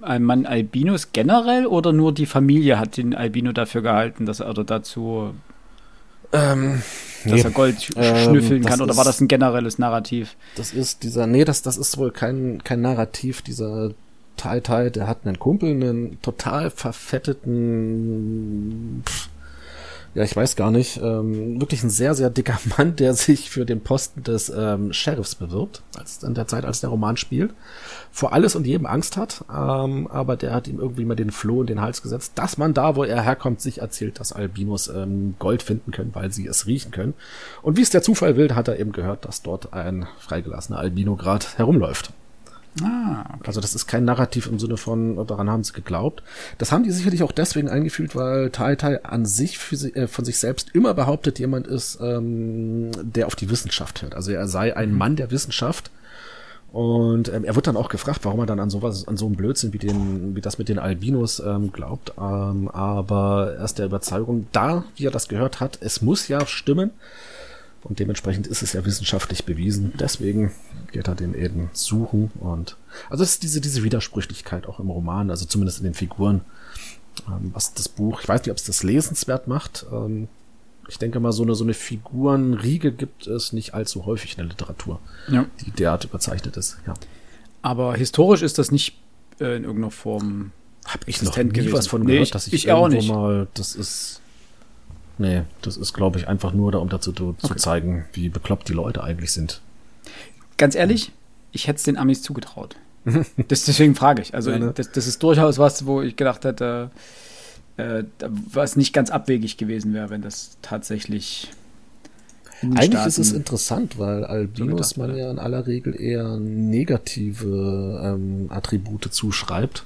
ein äh, Mann Albinos generell oder nur die Familie hat den Albino dafür gehalten, dass er oder dazu ähm, dass nee. er Gold sch ähm, schnüffeln kann oder war das ein generelles Narrativ? Das ist dieser, nee, das, das ist wohl kein, kein Narrativ, dieser Tai Tai, der hat einen Kumpel, einen total verfetteten, pff, ja, ich weiß gar nicht, ähm, wirklich ein sehr, sehr dicker Mann, der sich für den Posten des ähm, Sheriffs bewirbt, als in der Zeit, als der Roman spielt, vor alles und jedem Angst hat, ähm, aber der hat ihm irgendwie mal den Floh in den Hals gesetzt, dass man da, wo er herkommt, sich erzählt, dass Albinos ähm, Gold finden können, weil sie es riechen können. Und wie es der Zufall will, hat er eben gehört, dass dort ein freigelassener Albino gerade herumläuft. Ah, okay. Also das ist kein Narrativ im Sinne von, daran haben sie geglaubt. Das haben die sicherlich auch deswegen eingefühlt, weil Tai Tai an sich sie, äh, von sich selbst immer behauptet, jemand ist, ähm, der auf die Wissenschaft hört. Also er sei ein mhm. Mann der Wissenschaft. Und ähm, er wird dann auch gefragt, warum er dann an sowas, an so einen Blödsinn wie den, wie das mit den Albinos ähm, glaubt. Ähm, aber er ist der Überzeugung, da, wie er das gehört hat, es muss ja stimmen. Und dementsprechend ist es ja wissenschaftlich bewiesen. Deswegen geht er den eben suchen. Und also es ist diese, diese Widersprüchlichkeit auch im Roman, also zumindest in den Figuren. Ähm, was das Buch, ich weiß nicht, ob es das lesenswert macht. Ähm, ich denke mal, so eine, so eine Figurenriege gibt es nicht allzu häufig in der Literatur, ja. die derart überzeichnet ist. Ja. Aber historisch ist das nicht äh, in irgendeiner Form. Hab ich noch nie gewesen. was von gehört, nee, ich, dass ich, ich irgendwo mal, das ist Nee, das ist, glaube ich, einfach nur da, um dazu zu, okay. zeigen, wie bekloppt die Leute eigentlich sind. Ganz ehrlich, ich hätte es den Amis zugetraut. das, deswegen frage ich. Also, ja, ne? das, das, ist durchaus was, wo ich gedacht hätte, äh, was nicht ganz abwegig gewesen wäre, wenn das tatsächlich. Eigentlich Staaten ist es interessant, weil Albinos man ja in aller Regel eher negative ähm, Attribute zuschreibt.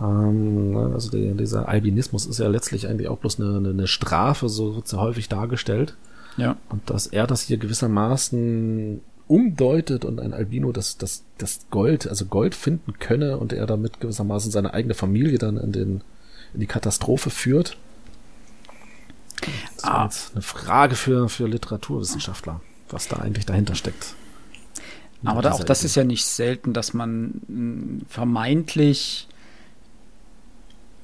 Ähm, ne, also der, dieser Albinismus ist ja letztlich eigentlich auch bloß eine, eine Strafe, so wird es ja häufig dargestellt. Ja. Und dass er das hier gewissermaßen umdeutet und ein Albino das, das, das Gold, also Gold finden könne und er damit gewissermaßen seine eigene Familie dann in, den, in die Katastrophe führt. Das ah. ist eine Frage für, für Literaturwissenschaftler, was da eigentlich dahinter steckt. Aber da, auch das ist ja nicht selten, dass man hm, vermeintlich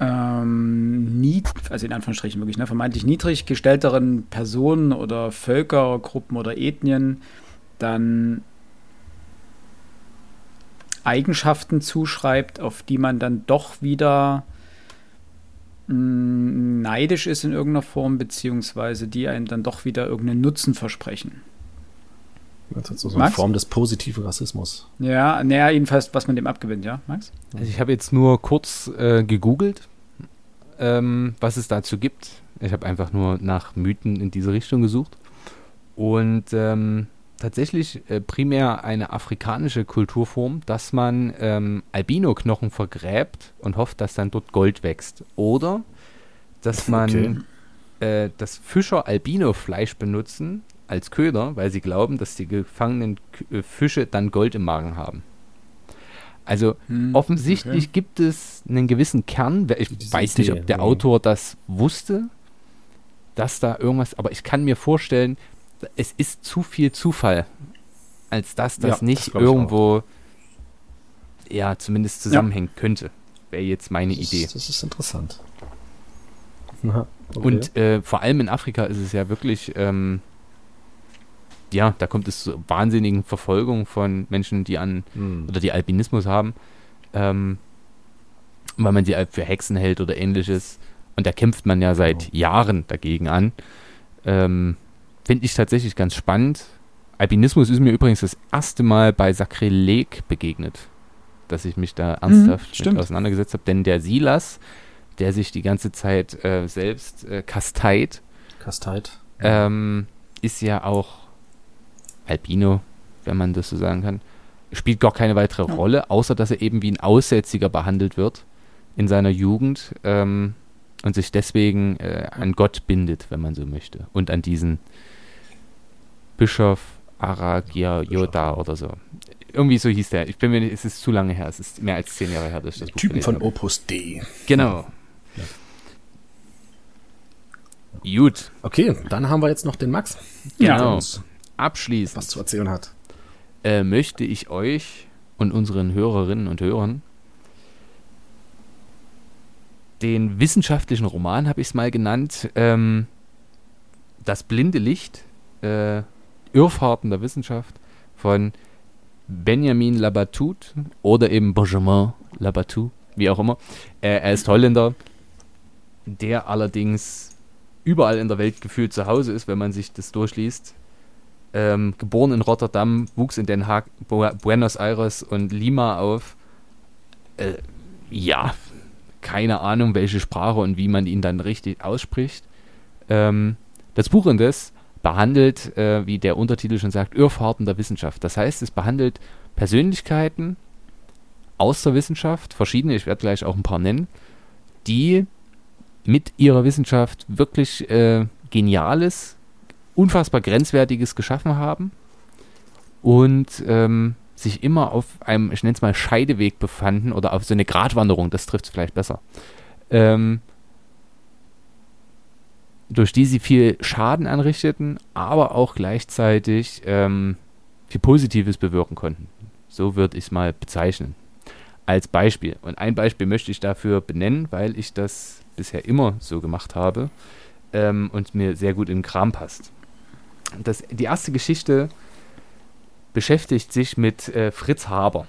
ähm, nied, also in Anführungsstrichen wirklich, ne, vermeintlich niedrig gestellteren Personen oder Völkergruppen oder Ethnien dann Eigenschaften zuschreibt, auf die man dann doch wieder mh, mm, neidisch ist in irgendeiner Form, beziehungsweise die einem dann doch wieder irgendeinen Nutzen versprechen. Das ist so eine Form des positiven Rassismus. Ja, naja, jedenfalls, was man dem abgewinnt, ja, Max? Also ich habe jetzt nur kurz äh, gegoogelt ähm, was es dazu gibt. Ich habe einfach nur nach Mythen in diese Richtung gesucht. Und ähm, tatsächlich äh, primär eine afrikanische Kulturform, dass man ähm, Albino-Knochen vergräbt und hofft, dass dann dort Gold wächst. Oder dass man okay. äh, das Fischer Albino-Fleisch benutzen als Köder, weil sie glauben, dass die gefangenen äh, Fische dann Gold im Magen haben. Also Hm, offensichtlich okay. gibt es einen gewissen Kern. Ich Diese weiß nicht, Idee, ob der ja. Autor das wusste, dass da irgendwas, aber ich kann mir vorstellen, es ist zu viel Zufall, als dass das Ja, das nicht ich irgendwo, ja, zumindest zusammenhängen könnte. Wäre jetzt meine Das Idee. ist, das ist interessant. Aha, okay. Und äh, vor allem in Afrika ist es ja wirklich, ähm, ja, da kommt es zu wahnsinnigen Verfolgungen von Menschen, die an Hm. oder die Albinismus haben, ähm, weil man sie halt für Hexen hält oder ähnliches. Und da kämpft man ja seit Genau. Jahren dagegen an. Ähm, Finde ich tatsächlich ganz spannend. Albinismus ist mir übrigens das erste Mal bei Sakrileg begegnet, dass ich mich da ernsthaft mit stimmt. auseinandergesetzt habe. Denn der Silas, der sich die ganze Zeit äh, selbst äh, kasteit, Kasteit. ähm, ist ja auch Albino, wenn man das so sagen kann. Spielt gar keine weitere Ja. Rolle, außer dass er eben wie ein Aussätziger behandelt wird in seiner Jugend ähm, und sich deswegen äh, an Gott bindet, wenn man so möchte. Und an diesen Bischof Aragia Yoda oder so. Irgendwie so hieß der. Ich bin mir nicht, es ist zu lange her. Es ist mehr als zehn Jahre her, dass ich das Buch Typen von habe. Opus D. Genau. Gut, Okay, dann haben wir jetzt noch den Max, Ja. genau. Abschließend. was zu erzählen hat. äh, möchte ich euch und unseren Hörerinnen und Hörern den wissenschaftlichen Roman, habe ich es mal genannt, ähm, Das blinde Licht, äh, Irrfahrten der Wissenschaft von Benjamin Labatut oder eben Benjamin Labatut, wie auch immer. Äh, er ist Holländer, der allerdings überall in der Welt gefühlt zu Hause ist, wenn man sich das durchliest. Ähm, geboren in Rotterdam, wuchs in Den Haag, Bu Buenos Aires und Lima auf. Äh, ja, keine Ahnung, welche Sprache und wie man ihn dann richtig ausspricht. Ähm, das Buch indes behandelt, äh, wie der Untertitel schon sagt, Irrfahrten der Wissenschaft. Das heißt, es behandelt Persönlichkeiten aus der Wissenschaft, verschiedene, ich werde gleich auch ein paar nennen, die mit ihrer Wissenschaft wirklich äh, Geniales, unfassbar Grenzwertiges geschaffen haben und ähm, sich immer auf einem, ich nenne es mal, Scheideweg befanden oder auf so eine Gratwanderung, das trifft es vielleicht besser, ähm, durch die sie viel Schaden anrichteten, aber auch gleichzeitig ähm, viel Positives bewirken konnten. So würde ich es mal bezeichnen. Als Beispiel. Und ein Beispiel möchte ich dafür benennen, weil ich das bisher immer so gemacht habe ähm, und mir sehr gut in den Kram passt. Das, die erste Geschichte beschäftigt sich mit äh, Fritz Haber.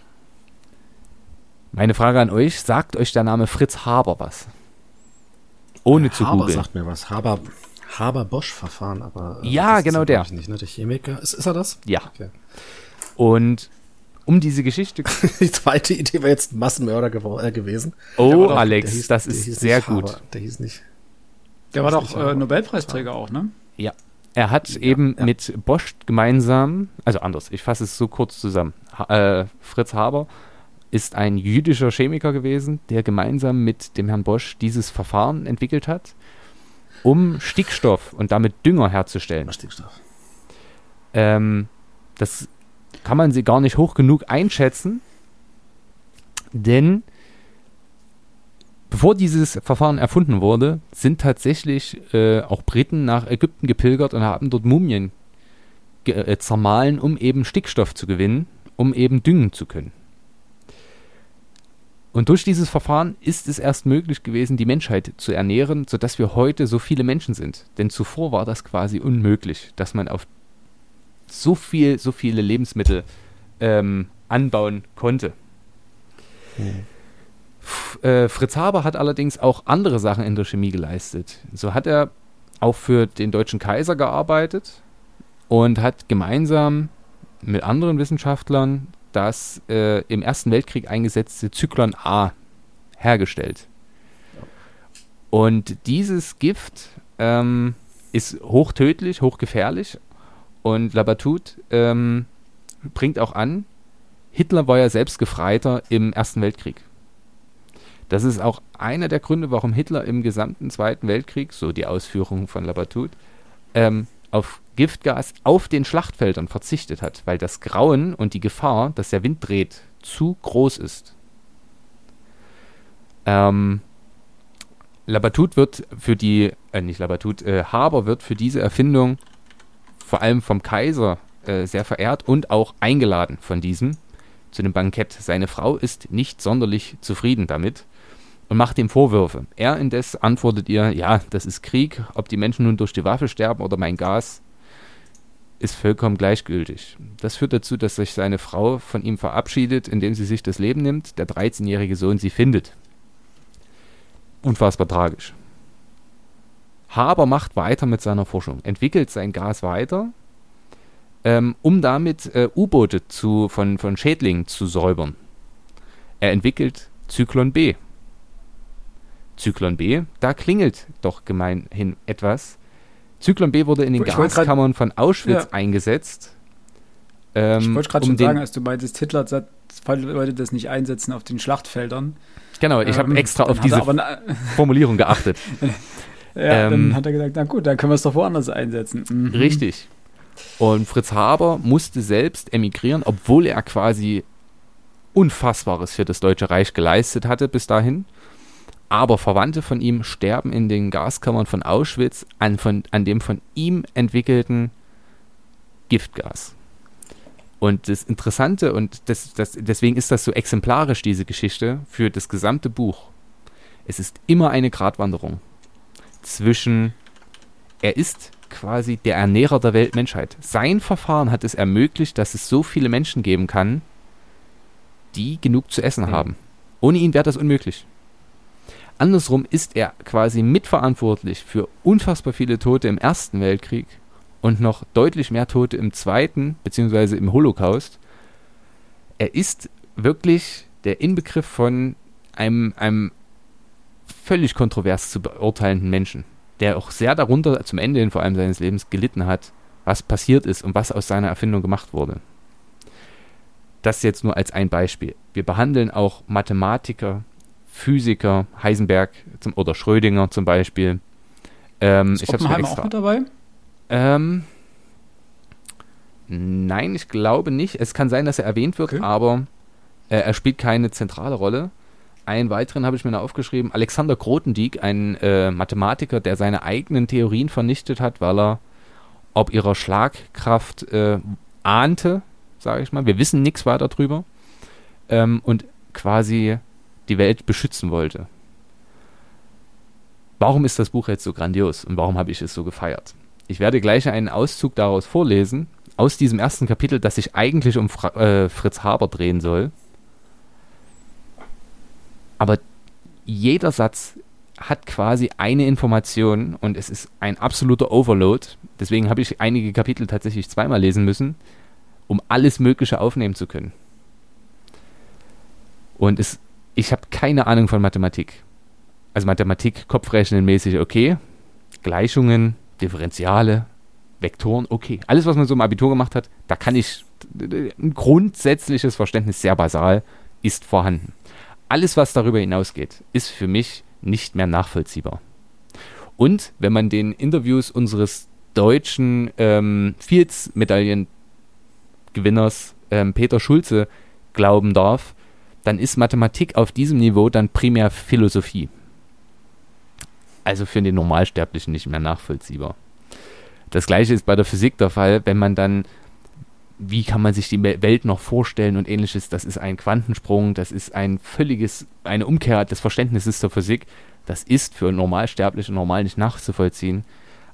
Meine Frage an euch, sagt euch der Name Fritz Haber was? Ohne zu Haber googeln. sagt mir was. Haber, Haber-Bosch-Verfahren, aber. äh, Ja, genau er, der. nicht, ne? Der Chemiker. Ist, ist er das? Ja. Okay. Und um diese Geschichte. Die zweite Idee wäre jetzt Massenmörder äh, gewesen. Oh, Der war doch- Alex, der hieß- das der ist sehr gut. Haber, Der hieß nicht. Der war Weiß doch äh, Nobelpreisträger auch, ne? Er hat eben ja. mit Bosch gemeinsam, also anders, ich fasse es so kurz zusammen. Ha äh, Fritz Haber ist ein jüdischer Chemiker gewesen, der gemeinsam mit dem Herrn Bosch dieses Verfahren entwickelt hat, um Stickstoff und damit Dünger herzustellen. Stickstoff. Ähm, das kann man sie gar nicht hoch genug einschätzen, denn bevor dieses Verfahren erfunden wurde, sind tatsächlich äh, auch Briten nach Ägypten gepilgert und haben dort Mumien äh, zermahlen, um eben Stickstoff zu gewinnen, um eben düngen zu können. Und durch dieses Verfahren ist es erst möglich gewesen, die Menschheit zu ernähren, sodass wir heute so viele Menschen sind. Denn zuvor war das quasi unmöglich, dass man auf so viel, so viele Lebensmittel ähm, anbauen konnte. F äh, Fritz Haber hat allerdings auch andere Sachen in der Chemie geleistet. So hat er auch für den deutschen Kaiser gearbeitet und hat gemeinsam mit anderen Wissenschaftlern das äh, im Ersten Weltkrieg eingesetzte Zyklon A hergestellt. Und dieses Gift ähm, ist hochtödlich, hochgefährlich und Labatut ähm, bringt auch an, Hitler war ja selbst Gefreiter im Ersten Weltkrieg. Das ist auch einer der Gründe, warum Hitler im gesamten Zweiten Weltkrieg, so die Ausführungen von Labatut, ähm, auf Giftgas auf den Schlachtfeldern verzichtet hat, weil das Grauen und die Gefahr, dass der Wind dreht, zu groß ist. Ähm, Labatut wird für die, äh, nicht Labatut, äh, Haber wird für diese Erfindung vor allem vom Kaiser äh, sehr verehrt und auch eingeladen von diesem zu dem Bankett. Seine Frau ist nicht sonderlich zufrieden damit und macht ihm Vorwürfe. Er indes antwortet ihr, ja, das ist Krieg, ob die Menschen nun durch die Waffe sterben oder mein Gas, ist vollkommen gleichgültig. Das führt dazu, dass sich seine Frau von ihm verabschiedet, indem sie sich das Leben nimmt. Der 13-jährige Sohn sie findet. Unfassbar tragisch. Haber macht weiter mit seiner Forschung, entwickelt sein Gas weiter, ähm, um damit äh, U-Boote von, von Schädlingen zu säubern. Er entwickelt Zyklon B. Zyklon B, da klingelt doch gemeinhin etwas. Zyklon B wurde in den wollte Gaskammern von Auschwitz Ja. eingesetzt. Ähm, Ich wollte gerade um schon sagen, als du meintest, Hitler Leute das nicht einsetzen auf den Schlachtfeldern. Genau, ich habe Ähm, extra dann auf diese er aber, Formulierung geachtet. ja, Ähm, dann hat er gesagt, na gut, dann können wir es doch woanders einsetzen. Mhm. Richtig. Und Fritz Haber musste selbst emigrieren, obwohl er quasi Unfassbares für das Deutsche Reich geleistet hatte bis dahin. Aber Verwandte von ihm sterben in den Gaskammern von Auschwitz an, von, an dem von ihm entwickelten Giftgas. Und das Interessante, und das, das, deswegen ist das so exemplarisch, diese Geschichte, für das gesamte Buch. Es ist immer eine Gratwanderung zwischen, er ist quasi der Ernährer der Weltmenschheit. Sein Verfahren hat es ermöglicht, dass es so viele Menschen geben kann, die genug zu essen Mhm. haben. Ohne ihn wäre das unmöglich. Andersrum ist er quasi mitverantwortlich für unfassbar viele Tote im Ersten Weltkrieg und noch deutlich mehr Tote im Zweiten, beziehungsweise im Holocaust. Er ist wirklich der Inbegriff von einem, einem völlig kontrovers zu beurteilenden Menschen, der auch sehr darunter zum Ende hin vor allem seines Lebens gelitten hat, was passiert ist und was aus seiner Erfindung gemacht wurde. Das jetzt nur als ein Beispiel. Wir behandeln auch Mathematiker, Physiker, Heisenberg zum, oder Schrödinger zum Beispiel. Ähm, Ist ich habe mir Oppenheimer auch extra. mit dabei? Ähm, nein, ich glaube nicht. Es kann sein, dass er erwähnt wird, Okay. aber äh, er spielt keine zentrale Rolle. Einen weiteren habe ich mir noch aufgeschrieben. Alexander Grothendieck, ein äh, Mathematiker, der seine eigenen Theorien vernichtet hat, weil er ob ihrer Schlagkraft äh, ahnte, sage ich mal. Wir wissen nichts weiter drüber. Ähm, und quasi die Welt beschützen wollte. Warum ist das Buch jetzt so grandios und warum habe ich es so gefeiert? Ich werde gleich einen Auszug daraus vorlesen, aus diesem ersten Kapitel, das sich eigentlich um Fra äh, Fritz Haber drehen soll. Aber jeder Satz hat quasi eine Information und es ist ein absoluter Overload. Deswegen habe ich einige Kapitel tatsächlich zweimal lesen müssen, um alles Mögliche aufnehmen zu können. Und es, ich habe keine Ahnung von Mathematik. Also Mathematik, Kopfrechnenmäßig okay. Gleichungen, Differentiale, Vektoren, okay. Alles, was man so im Abitur gemacht hat, da kann ich, ein grundsätzliches Verständnis, sehr basal, ist vorhanden. Alles, was darüber hinausgeht, ist für mich nicht mehr nachvollziehbar. Und wenn man den Interviews unseres deutschen ähm, Fields-Medaillengewinners ähm, Peter Schulze glauben darf, dann ist Mathematik auf diesem Niveau dann primär Philosophie. Also für den Normalsterblichen nicht mehr nachvollziehbar. Das gleiche ist bei der Physik der Fall, wenn man dann, wie kann man sich die Welt noch vorstellen und ähnliches, das ist ein Quantensprung, das ist ein völliges, eine Umkehr des Verständnisses der Physik, das ist für Normalsterbliche normal nicht nachzuvollziehen,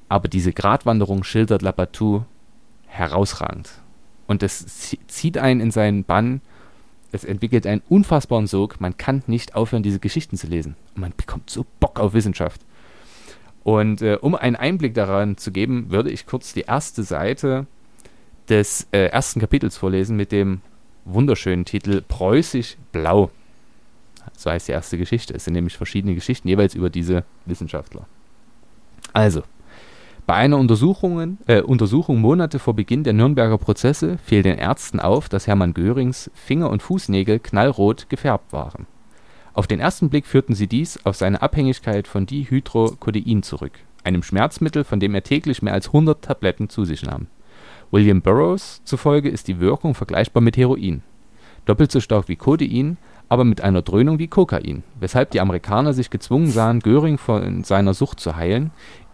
aber diese Gratwanderung schildert Lapatou herausragend. Und das zie- zieht einen in seinen Bann, es entwickelt einen unfassbaren Sog, man kann nicht aufhören, diese Geschichten zu lesen. Man bekommt so Bock auf Wissenschaft. Und äh, um einen Einblick daran zu geben, würde ich kurz die erste Seite des äh, ersten Kapitels vorlesen mit dem wunderschönen Titel Preußisch Blau. So heißt die erste Geschichte. Es sind nämlich verschiedene Geschichten, jeweils über diese Wissenschaftler. Also, bei einer äh, Untersuchung Monate vor Beginn der Nürnberger Prozesse fiel den Ärzten auf, dass Hermann Görings Finger- und Fußnägel knallrot gefärbt waren. Auf den ersten Blick führten sie dies auf seine Abhängigkeit von Dihydrocodein zurück. einem Schmerzmittel, von dem er täglich mehr als 100 Tabletten zu sich nahm. William Burroughs zufolge ist die Wirkung vergleichbar mit Heroin. Doppelt so stark wie Codein, aber mit einer Dröhnung wie Kokain, weshalb die Amerikaner sich gezwungen sahen, Göring von seiner Sucht zu heilen,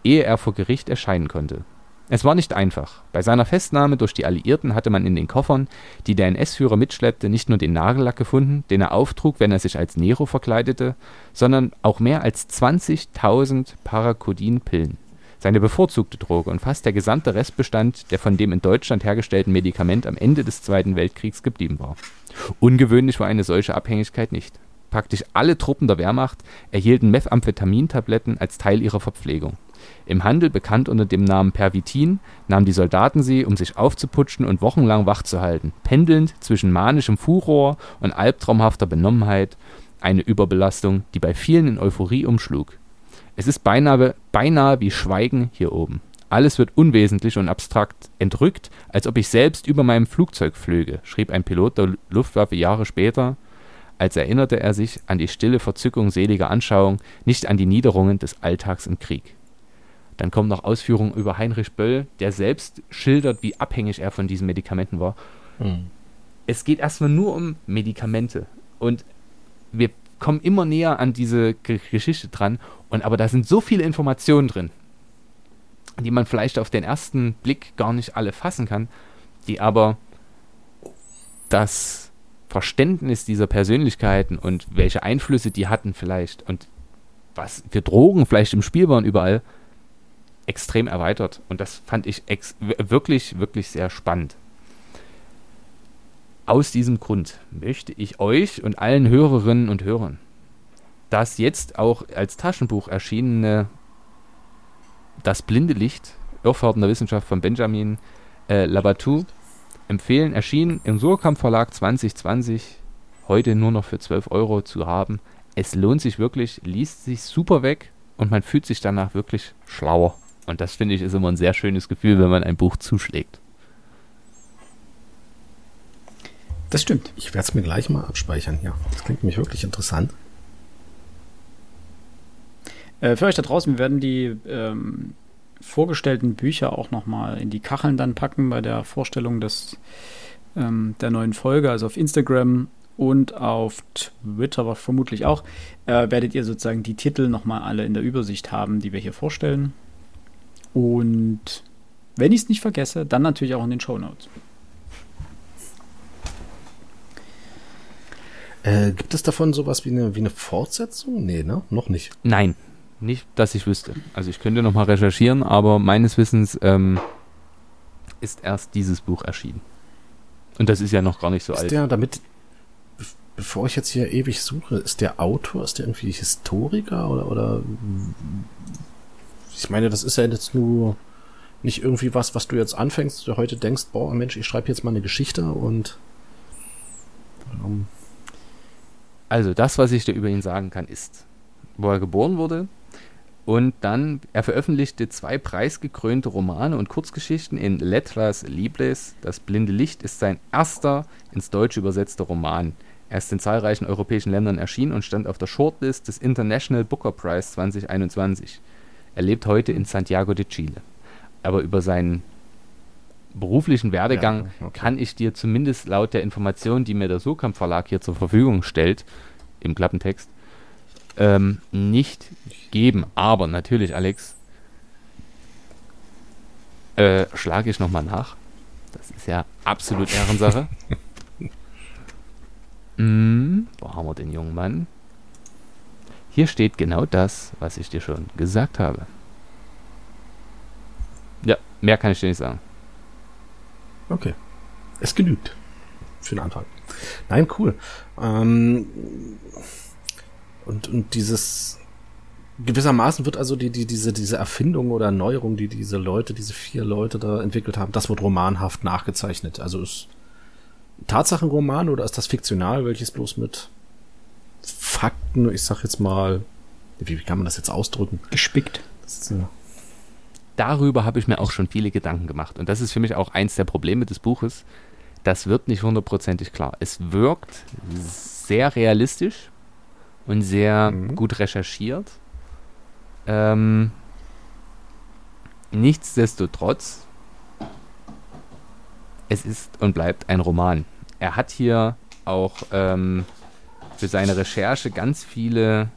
ehe er vor Gericht erscheinen konnte. Es war nicht einfach. Bei seiner Festnahme durch die Alliierten hatte man in den Koffern, die der NS-Führer mitschleppte, nicht nur den Nagellack gefunden, den er auftrug, wenn er sich als Nero verkleidete, sondern auch mehr als 20.000 Parakodin-Pillen. Seine bevorzugte Droge und fast der gesamte Restbestand der von dem in Deutschland hergestellten Medikament am Ende des Zweiten Weltkriegs geblieben war. Ungewöhnlich war eine solche Abhängigkeit nicht. Praktisch alle Truppen der Wehrmacht erhielten Methamphetamintabletten als Teil ihrer Verpflegung. Im Handel bekannt unter dem Namen Pervitin, nahmen die Soldaten sie, um sich aufzuputschen und wochenlang wach zu halten, pendelnd zwischen manischem Furor und albtraumhafter Benommenheit, eine Überbelastung, die bei vielen in Euphorie umschlug. Es ist beinahe, beinahe wie Schweigen hier oben. Alles wird unwesentlich und abstrakt, entrückt, als ob ich selbst über meinem Flugzeug flöge, schrieb ein Pilot der Luftwaffe Jahre später, als erinnerte er sich an die stille Verzückung seliger Anschauung, nicht an die Niederungen des Alltags im Krieg. Dann kommen noch Ausführungen über Heinrich Böll, der selbst schildert, wie abhängig er von diesen Medikamenten war. Mhm. Es geht erstmal nur um Medikamente. Und wir kommen immer näher an diese G Geschichte dran. Und aber da sind so viele Informationen drin, die man vielleicht auf den ersten Blick gar nicht alle fassen kann, die aber das Verständnis dieser Persönlichkeiten und welche Einflüsse die hatten vielleicht und was für Drogen vielleicht im Spiel waren überall, extrem erweitert. Und das fand ich wirklich, wirklich sehr spannend. Aus diesem Grund möchte ich euch und allen Hörerinnen und Hörern das jetzt auch als Taschenbuch erschienene Das blinde Licht, Irrfahrten der Wissenschaft von Benjamin äh, Labatou empfehlen. Erschienen im Surkamp Verlag 2020, heute nur noch für 12 Euro zu haben. Es lohnt sich wirklich, liest sich super weg und man fühlt sich danach wirklich schlauer. Und das finde ich ist immer ein sehr schönes Gefühl, wenn man ein Buch zuschlägt. Das stimmt. Ich werde es mir gleich mal abspeichern hier. Das klingt nämlich wirklich interessant. Äh, für euch da draußen, wir werden die ähm, vorgestellten Bücher auch nochmal in die Kacheln dann packen bei der Vorstellung des, ähm, der neuen Folge. Also auf Instagram und auf Twitter aber vermutlich auch, äh, werdet ihr sozusagen die Titel nochmal alle in der Übersicht haben, die wir hier vorstellen. Und wenn ich es nicht vergesse, dann natürlich auch in den Show Notes. Äh, gibt es davon sowas wie eine, wie eine Fortsetzung? Nee, ne? Noch nicht. Nein, nicht, dass ich wüsste. Also ich könnte nochmal recherchieren, aber meines Wissens ähm, ist erst dieses Buch erschienen. Und das ist ja noch gar nicht so ist alt. Der, damit, bevor ich jetzt hier ewig suche, ist der Autor, ist der irgendwie Historiker oder, oder ich meine, das ist ja jetzt nur nicht irgendwie was, was du jetzt anfängst, du heute denkst, boah, Mensch, ich schreibe jetzt mal eine Geschichte und ähm, also das, was ich dir über ihn sagen kann, ist, wo er geboren wurde und dann, er veröffentlichte zwei preisgekrönte Romane und Kurzgeschichten in Letras Libres. Das blinde Licht ist sein erster ins Deutsche übersetzter Roman. Er ist in zahlreichen europäischen Ländern erschienen und stand auf der Shortlist des International Booker Prize 2021. Er lebt heute in Santiago de Chile. Aber über seinen beruflichen Werdegang ja, okay. kann ich dir zumindest laut der Information, die mir der Surkamp Verlag hier zur Verfügung stellt, im Klappentext, ähm, nicht geben. Aber natürlich, Alex, äh, schlage ich nochmal nach. Das ist ja absolut Ehrensache. mm, wo haben wir den jungen Mann? Hier steht genau das, was ich dir schon gesagt habe. Ja, mehr kann ich dir nicht sagen. Okay. Es genügt. Für den Anfang. Nein, cool. Ähm, und, und dieses gewissermaßen wird also die, die, diese, diese Erfindung oder Erneuerung, die diese Leute, diese vier Leute da entwickelt haben, das wird romanhaft nachgezeichnet. Also ist Tatsachenroman oder ist das fiktional, welches bloß mit Fakten, ich sag jetzt mal, wie, wie kann man das jetzt ausdrücken? Gespickt. Ist, Darüber habe ich mir auch schon viele Gedanken gemacht. Und das ist für mich auch eins der Probleme des Buches. Das wird nicht hundertprozentig klar. Es wirkt sehr realistisch und sehr mhm. gut recherchiert. Ähm, Nichtsdestotrotz, es ist und bleibt ein Roman. Er hat hier auch ähm, für seine Recherche ganz viele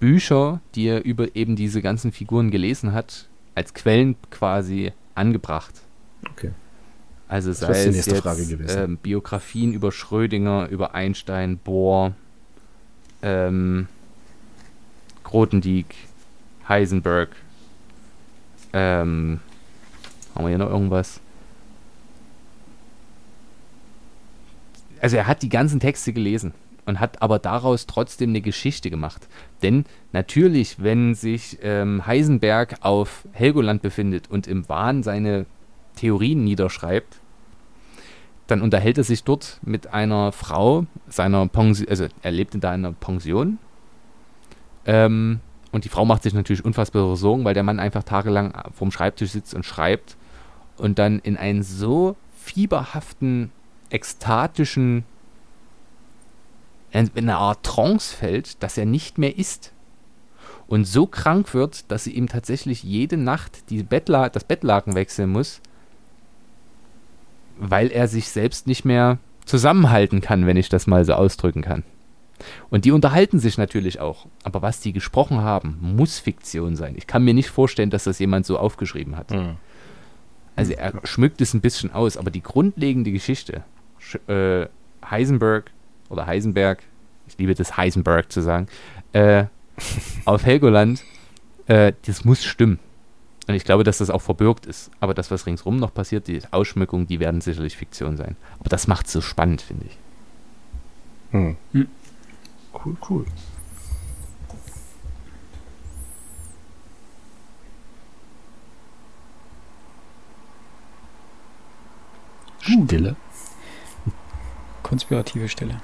Bücher, die er über eben diese ganzen Figuren gelesen hat, als Quellen quasi angebracht. Okay. Also Das sei ist die es jetzt ähm, Biografien über Schrödinger, über Einstein, Bohr, ähm, Grothendieck, Heisenberg. Ähm, haben wir hier noch irgendwas? Also er hat die ganzen Texte gelesen und hat aber daraus trotzdem eine Geschichte gemacht. Denn natürlich, wenn sich ähm, Heisenberg auf Helgoland befindet und im Wahn seine Theorien niederschreibt, dann unterhält er sich dort mit einer Frau seiner Pension, also er lebte da in einer Pension. Ähm, und die Frau macht sich natürlich unfassbare Sorgen, weil der Mann einfach tagelang vorm Schreibtisch sitzt und schreibt und dann in einen so fieberhaften, ekstatischen, in eine Art Trance fällt, dass er nicht mehr isst. Und so krank wird, dass sie ihm tatsächlich jede Nacht die Bettla das Bettlaken wechseln muss, weil er sich selbst nicht mehr zusammenhalten kann, wenn ich das mal so ausdrücken kann. Und die unterhalten sich natürlich auch. Aber was die gesprochen haben, muss Fiktion sein. Ich kann mir nicht vorstellen, dass das jemand so aufgeschrieben hat. Also er schmückt es ein bisschen aus, aber die grundlegende Geschichte, Sch äh, Heisenberg oder Heisenberg, ich liebe das Heisenberg zu sagen, äh, auf Helgoland, äh, das muss stimmen. Und ich glaube, dass das auch verbürgt ist. Aber das, was ringsrum noch passiert, die Ausschmückung, die werden sicherlich Fiktion sein. Aber das macht es so spannend, finde ich. Hm. Hm. Cool, cool. Stille. Konspirative Stelle.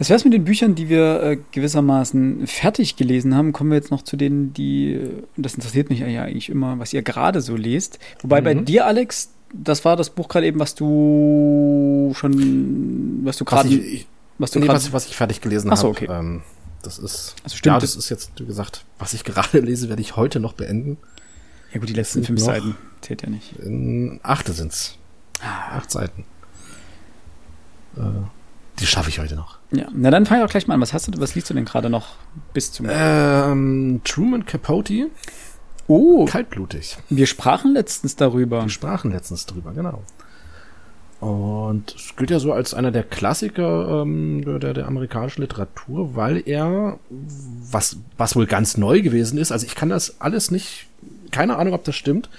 Das wär's mit den Büchern, die wir äh, gewissermaßen fertig gelesen haben. Kommen wir jetzt noch zu denen, die, äh, das interessiert mich ja eigentlich immer, was ihr gerade so lest. Wobei bei Mhm. dir, Alex, das war das Buch gerade eben, was du schon, was du gerade, was du nee, was, was ich fertig gelesen Ach so, habe. okay. Ähm, das ist. Also stimmt, ja, das- ist jetzt, wie gesagt, was ich gerade lese, werde ich heute noch beenden. ja gut, die letzten fünf Seiten zählt ja nicht. In achte sind's. Ah. Acht Seiten. Äh, die schaffe ich heute noch. Ja, na dann fang doch gleich mal an. Was hast du, was liest du denn gerade noch bis zum? Ähm, Truman Capote, oh, kaltblutig. wir sprachen letztens darüber. Wir sprachen letztens drüber, genau. Und es gilt ja so als einer der Klassiker ähm, der- der, amerikanischen Literatur, weil er, was, was wohl ganz neu gewesen ist, also ich kann das alles nicht, keine Ahnung, ob das stimmt.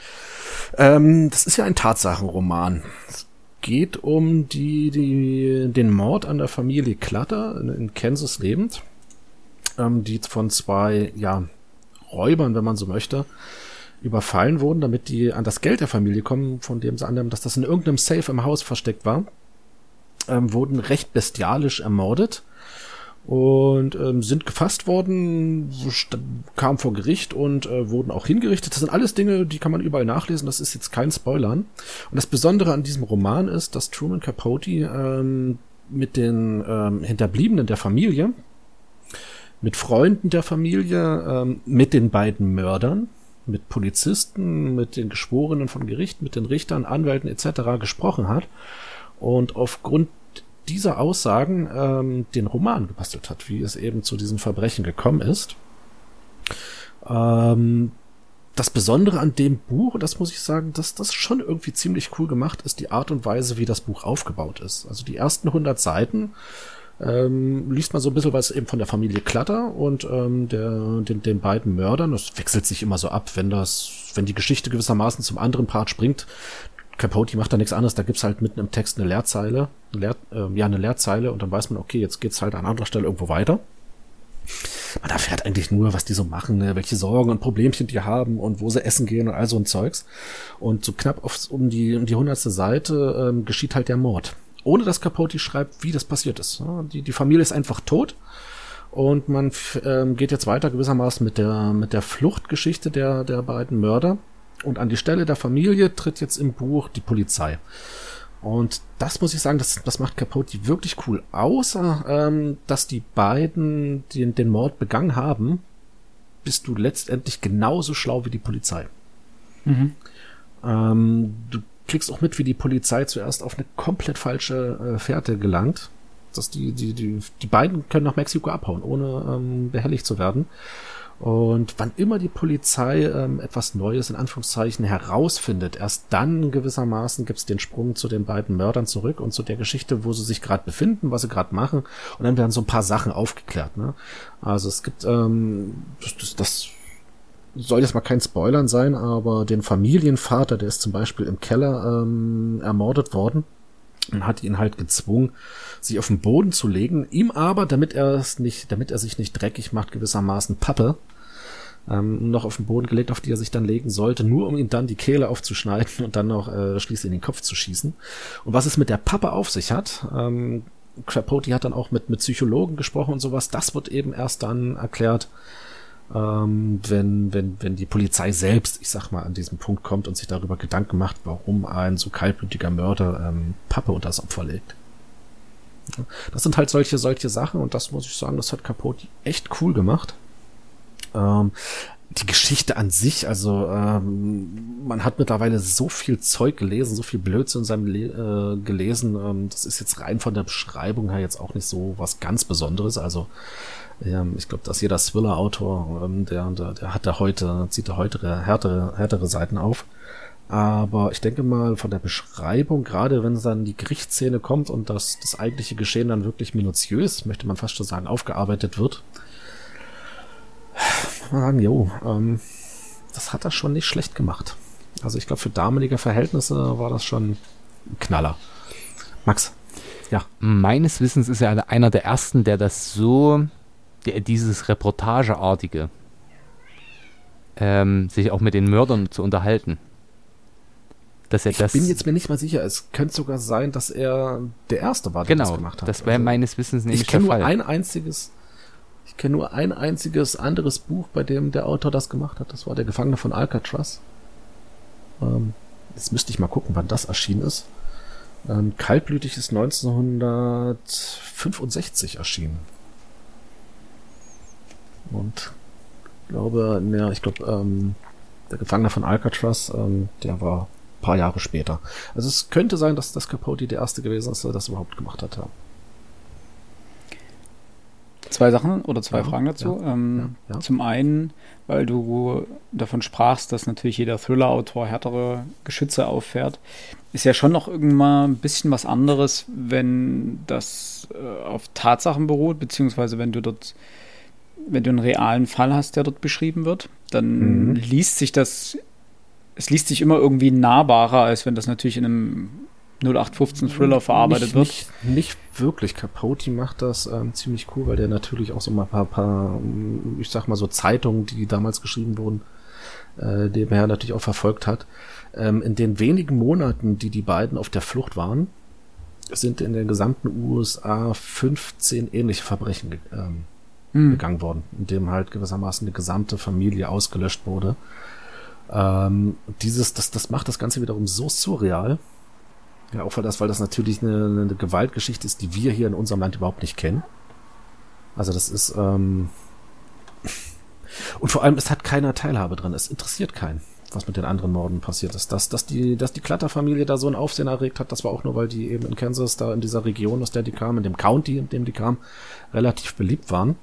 Ähm, das ist ja ein Tatsachenroman. Es geht um die, die, den Mord an der Familie Clutter in, Kansas lebend, ähm, die von zwei, ja, Räubern, wenn man so möchte, überfallen wurden, damit die an das Geld der Familie kommen, von dem sie annehmen, dass das in irgendeinem Safe im Haus versteckt war, ähm, wurden recht bestialisch ermordet und ähm, sind gefasst worden, kamen vor Gericht und äh, wurden auch hingerichtet. Das sind alles Dinge, die kann man überall nachlesen. Das ist jetzt kein Spoilern. Und das Besondere an diesem Roman ist, dass Truman Capote ähm, mit den ähm, Hinterbliebenen der Familie, mit Freunden der Familie, ähm, mit den beiden Mördern, mit Polizisten, mit den Geschworenen von Gericht, mit den Richtern, Anwälten etc. gesprochen hat und aufgrund dieser Aussagen ähm, den Roman gebastelt hat, wie es eben zu diesen Verbrechen gekommen ist. Ähm, das Besondere an dem Buch, das muss ich sagen, dass das schon irgendwie ziemlich cool gemacht ist, die Art und Weise, wie das Buch aufgebaut ist. Also die ersten 100 Seiten ähm, liest man so ein bisschen was eben von der Familie Klatter und ähm, der, den, den beiden Mördern. Das wechselt sich immer so ab, wenn das, wenn die Geschichte gewissermaßen zum anderen Part springt. Capote macht da nichts anderes, da gibt's halt mitten im Text eine Leerzeile, eine Leer, äh, ja, eine Leerzeile und dann weiß man, okay, jetzt geht's halt an anderer Stelle irgendwo weiter. Man erfährt eigentlich nur, was die so machen, ne? welche Sorgen und Problemchen die haben und wo sie essen gehen und all so ein Zeugs. Und so knapp auf, um die, um die hundertste Seite ähm, geschieht halt der Mord. Ohne dass Capote schreibt, wie das passiert ist. Ja, die, die Familie ist einfach tot. Und man ähm, geht jetzt weiter gewissermaßen mit der, mit der Fluchtgeschichte der, der beiden Mörder. Und an die Stelle der Familie tritt jetzt im Buch die Polizei. Und das muss ich sagen, das, das macht Capote wirklich cool. Außer, ähm, dass die beiden den, den Mord begangen haben, bist du letztendlich genauso schlau wie die Polizei. Mhm. Ähm, du kriegst auch mit, wie die Polizei zuerst auf eine komplett falsche äh, Fährte gelangt. Dass die, die, die, die beiden können nach Mexiko abhauen, ohne ähm, behelligt zu werden. Und wann immer die Polizei ähm, etwas Neues in Anführungszeichen herausfindet, erst dann gewissermaßen gibt es den Sprung zu den beiden Mördern zurück und zu der Geschichte, wo sie sich gerade befinden, was sie gerade machen. Und dann werden so ein paar Sachen aufgeklärt. Ne? Also es gibt, ähm, das, das, das soll jetzt mal kein Spoilern sein, aber den Familienvater, der ist zum Beispiel im Keller ähm, ermordet worden und hat ihn halt gezwungen, sich auf den Boden zu legen, ihm aber, damit er es nicht, damit er sich nicht dreckig macht, gewissermaßen Pappe ähm, noch auf den Boden gelegt, auf die er sich dann legen sollte, nur um ihm dann die Kehle aufzuschneiden und dann noch äh, schließlich in den Kopf zu schießen. Und was es mit der Pappe auf sich hat, ähm, Crapote hat dann auch mit, mit Psychologen gesprochen und sowas, das wird eben erst dann erklärt, ähm, wenn, wenn, wenn die Polizei selbst, ich sag mal, an diesem Punkt kommt und sich darüber Gedanken macht, warum ein so kaltblütiger Mörder ähm, Pappe unter das Opfer legt. Das sind halt solche, solche Sachen und das muss ich sagen, das hat Capote echt cool gemacht. Ähm, die Geschichte an sich, also ähm, man hat mittlerweile so viel Zeug gelesen, so viel Blödsinn in seinem Le äh, gelesen. Ähm, das ist jetzt rein von der Beschreibung her jetzt auch nicht so was ganz Besonderes. Also ähm, ich glaube, dass jeder Thriller-Autor, ähm, der, der, der hat da heute, zieht da heute härtere, härtere Seiten auf. Aber ich denke mal, von der Beschreibung, gerade wenn es dann die Gerichtsszene kommt und das, das eigentliche Geschehen dann wirklich minutiös, möchte man fast schon sagen, aufgearbeitet wird, man sagen, jo, ähm, das hat er schon nicht schlecht gemacht. Also ich glaube, für damalige Verhältnisse war das schon ein Knaller. Max, ja. Meines Wissens ist er einer der ersten, der das so, der dieses Reportageartige, ähm, sich auch mit den Mördern zu unterhalten. Dass er ich das bin jetzt mir nicht mal sicher. Es könnte sogar sein, dass er der Erste war, der genau, das gemacht hat. Das wäre also, meines Wissens nämlich ich der Fall. Ich kenne nur ein einziges ich kenne nur ein einziges anderes Buch, bei dem der Autor das gemacht hat. Das war Der Gefangene von Alcatraz. Ähm, jetzt müsste ich mal gucken, wann das erschienen ist. Ähm, Kaltblütig ist 1965 erschienen. Und glaube, ja, ich glaube, ähm, der Gefangene von Alcatraz, ähm, der war ein paar Jahre später. Also es könnte sein, dass das Capote der erste gewesen ist, der das überhaupt gemacht hat. Ja. Zwei Sachen oder zwei ja, Fragen dazu. Ja, ähm, ja, Zum einen, weil du davon sprachst, dass natürlich jeder Thriller-Autor härtere Geschütze auffährt, ist ja schon noch irgendwann ein bisschen was anderes, wenn das äh, auf Tatsachen beruht, beziehungsweise wenn du dort, wenn du einen realen Fall hast, der dort beschrieben wird, dann mhm. liest sich das, es liest sich immer irgendwie nahbarer, als wenn das natürlich in einem 0815 Thriller verarbeitet nicht, wird. Nicht, nicht wirklich. Capote macht das ähm, ziemlich cool, weil der natürlich auch so mal ein paar, paar, ich sag mal so Zeitungen, die damals geschrieben wurden, äh, die er natürlich auch verfolgt hat. Ähm, in den wenigen Monaten, die die beiden auf der Flucht waren, sind in den gesamten USA 15 ähnliche Verbrechen ähm, hm. begangen worden, in dem halt gewissermaßen eine gesamte Familie ausgelöscht wurde. Ähm, dieses, das, das macht das Ganze wiederum so surreal, ja, auch weil das, weil das natürlich eine, eine Gewaltgeschichte ist, die wir hier in unserem Land überhaupt nicht kennen. Also das ist, ähm, und vor allem, es hat keiner Teilhabe drin. Es interessiert keinen, was mit den anderen Morden passiert ist. Dass, dass die, dass die Klatterfamilie da so ein Aufsehen erregt hat, das war auch nur, weil die eben in Kansas, da in dieser Region, aus der die kamen, in dem County, in dem die kamen, relativ beliebt waren.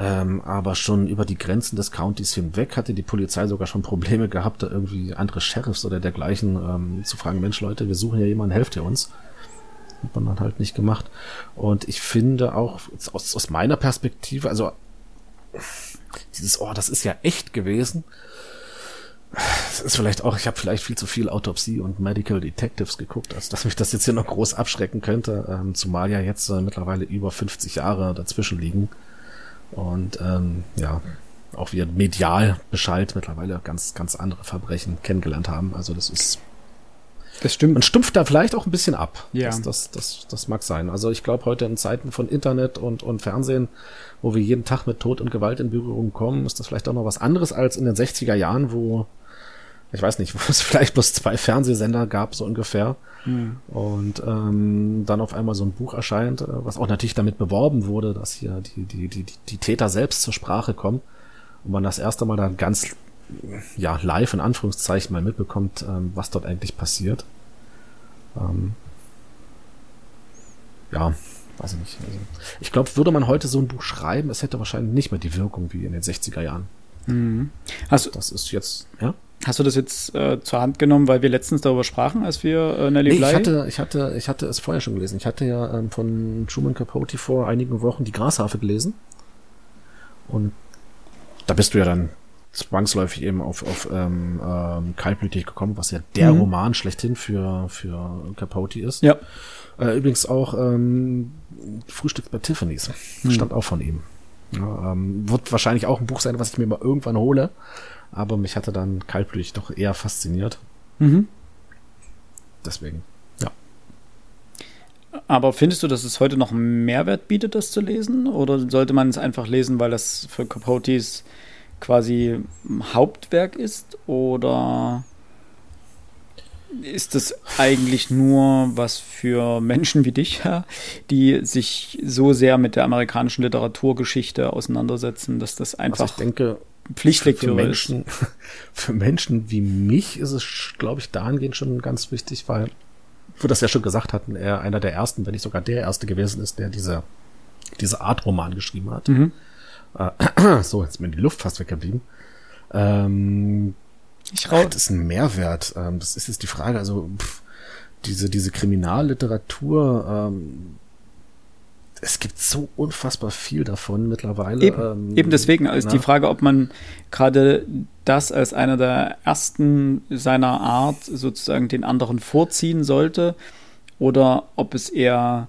Ähm, aber schon über die Grenzen des Countys hinweg hatte die Polizei sogar schon Probleme gehabt, da irgendwie andere Sheriffs oder dergleichen ähm, zu fragen, Mensch Leute, wir suchen ja jemanden, helft ihr uns. Hat man dann halt nicht gemacht. Und ich finde auch aus, aus meiner Perspektive, also dieses, oh, das ist ja echt gewesen. Das ist vielleicht auch, ich habe vielleicht viel zu viel Autopsie und Medical Detectives geguckt, als dass mich das jetzt hier noch groß abschrecken könnte, ähm, zumal ja jetzt äh, mittlerweile über 50 Jahre dazwischen liegen und ähm, ja, auch wir medial Bescheid mittlerweile ganz, ganz andere Verbrechen kennengelernt haben. Also das ist. Das stimmt. Man stumpft da vielleicht auch ein bisschen ab. Ja. Das, das, das, das mag sein. Also ich glaube, heute in Zeiten von Internet und, und Fernsehen, wo wir jeden Tag mit Tod und Gewalt in Berührung kommen, ist das vielleicht auch noch was anderes als in den 60er Jahren, wo, ich weiß nicht, wo es vielleicht bloß zwei Fernsehsender gab, so ungefähr. Mhm. Und ähm, dann auf einmal so ein Buch erscheint, äh, was auch natürlich damit beworben wurde, dass hier die, die, die, die Täter selbst zur Sprache kommen. und man das erste Mal dann ganz ja, live in Anführungszeichen mal mitbekommt, ähm, was dort eigentlich passiert. Ähm, ja, weiß ich nicht. Also, ich glaube, würde man heute so ein Buch schreiben, es hätte wahrscheinlich nicht mehr die Wirkung wie in den 60er Jahren. Mhm. Hast, das ist jetzt, ja? Hast du das jetzt äh, zur Hand genommen, weil wir letztens darüber sprachen, als wir äh, Nelly nee, Bly? Ich hatte, ich, hatte, ich hatte es vorher schon gelesen. Ich hatte ja ähm, von Truman Capote vor einigen Wochen die Grashafe gelesen. Und da bist du ja dann zwangsläufig eben auf, auf ähm, ähm, Kaltblütig gekommen, was ja der mhm. Roman schlechthin für, für Capote ist. Ja. Äh, übrigens auch ähm, Frühstück bei Tiffany's. Mhm. Stand auch von ihm. Ja, ähm, wird wahrscheinlich auch ein Buch sein, was ich mir mal irgendwann hole. Aber mich hatte dann Kaltblütig doch eher fasziniert. Mhm. Deswegen, ja. Aber findest du, dass es heute noch einen Mehrwert bietet, das zu lesen? Oder sollte man es einfach lesen, weil das für Capotes quasi Hauptwerk ist? Oder ist das eigentlich nur was für Menschen wie dich, die sich so sehr mit der amerikanischen Literaturgeschichte auseinandersetzen, dass das einfach also ich denke, Pflichtlektüre für Menschen? Für Menschen wie mich ist es, glaube ich, dahingehend schon ganz wichtig, weil wir das ja schon gesagt hatten, er einer der ersten, wenn nicht sogar der erste gewesen ist, der diese, diese Art Roman geschrieben hat. Mhm. Äh, so, jetzt ist mir die Luft fast weggeblieben. Ähm, ich rau das ist ein Mehrwert. Ähm, das ist jetzt die Frage. Also pff, diese diese Kriminalliteratur. Ähm, es gibt so unfassbar viel davon mittlerweile. Eben, ähm, eben deswegen ist na? die Frage, ob man gerade das als einer der ersten seiner Art sozusagen den anderen vorziehen sollte oder ob es eher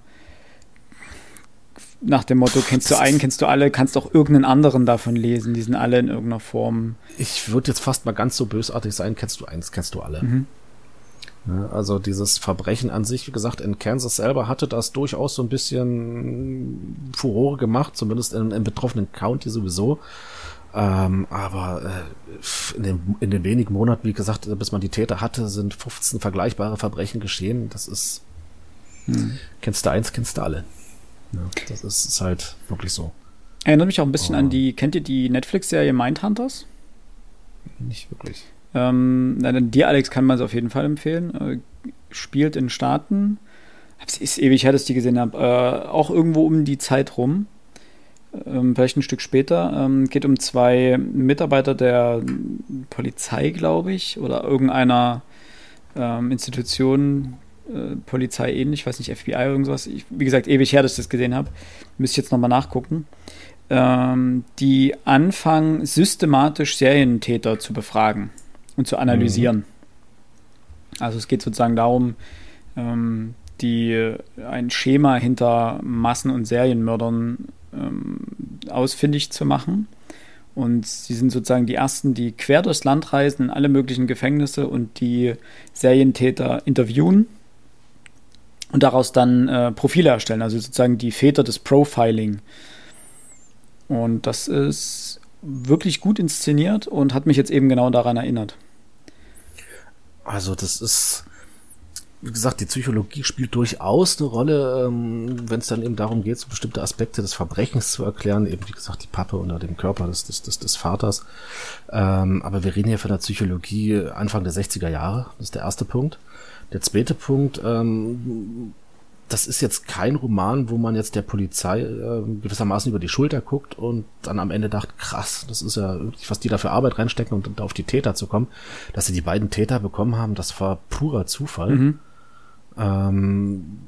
nach dem Motto, kennst du einen, kennst du alle, kannst auch irgendeinen anderen davon lesen. Die sind alle in irgendeiner Form. Ich würde jetzt fast mal ganz so bösartig sein, kennst du eins, kennst du alle. Mhm. Ja, also dieses Verbrechen an sich, wie gesagt, in Kansas selber hatte das durchaus so ein bisschen Furore gemacht, zumindest im, im betroffenen County sowieso. Ähm, aber äh, in, den, in den wenigen Monaten, wie gesagt, bis man die Täter hatte, sind 15 vergleichbare Verbrechen geschehen. Das ist, hm. kennst du eins, kennst du alle. Ja, das ist, ist halt wirklich so. Erinnert mich auch ein bisschen oh. an die, kennt ihr die Netflix-Serie Mindhunters? Nicht wirklich. Ähm, na, dir, Alex, kann man es auf jeden Fall empfehlen. Äh, spielt in Staaten. Es ist ewig her, dass ich die gesehen habe. Äh, auch irgendwo um die Zeit rum. Ähm, vielleicht ein Stück später. Ähm, geht um zwei Mitarbeiter der Polizei, glaube ich, oder irgendeiner ähm, Institution, äh, Polizei ähnlich, ich weiß nicht, FBI oder irgendwas. Ich, wie gesagt, ewig her, dass ich das gesehen habe. Müsste ich jetzt nochmal nachgucken. Ähm, die anfangen, systematisch Serientäter zu befragen und zu analysieren. Mhm. Also es geht sozusagen darum, ähm, die, ein Schema hinter Massen- und Serienmördern ähm, ausfindig zu machen. Und sie sind sozusagen die ersten, die quer durchs Land reisen, in alle möglichen Gefängnisse und die Serientäter interviewen und daraus dann äh, Profile erstellen, also sozusagen die Väter des Profiling. Und das ist wirklich gut inszeniert und hat mich jetzt eben genau daran erinnert. Also das ist, wie gesagt, die Psychologie spielt durchaus eine Rolle, ähm, wenn es dann eben darum geht, so bestimmte Aspekte des Verbrechens zu erklären, eben wie gesagt die Pappe unter dem Körper des, des, des, des Vaters. Ähm, aber wir reden hier von der Psychologie Anfang der 60er Jahre, das ist der erste Punkt. Der zweite Punkt, ähm, das ist jetzt kein Roman, wo man jetzt der Polizei äh, gewissermaßen über die Schulter guckt und dann am Ende dacht, krass, das ist ja wirklich, was die da für Arbeit reinstecken und um auf die Täter zu kommen. Dass sie die beiden Täter bekommen haben, das war purer Zufall. Mhm. Ähm,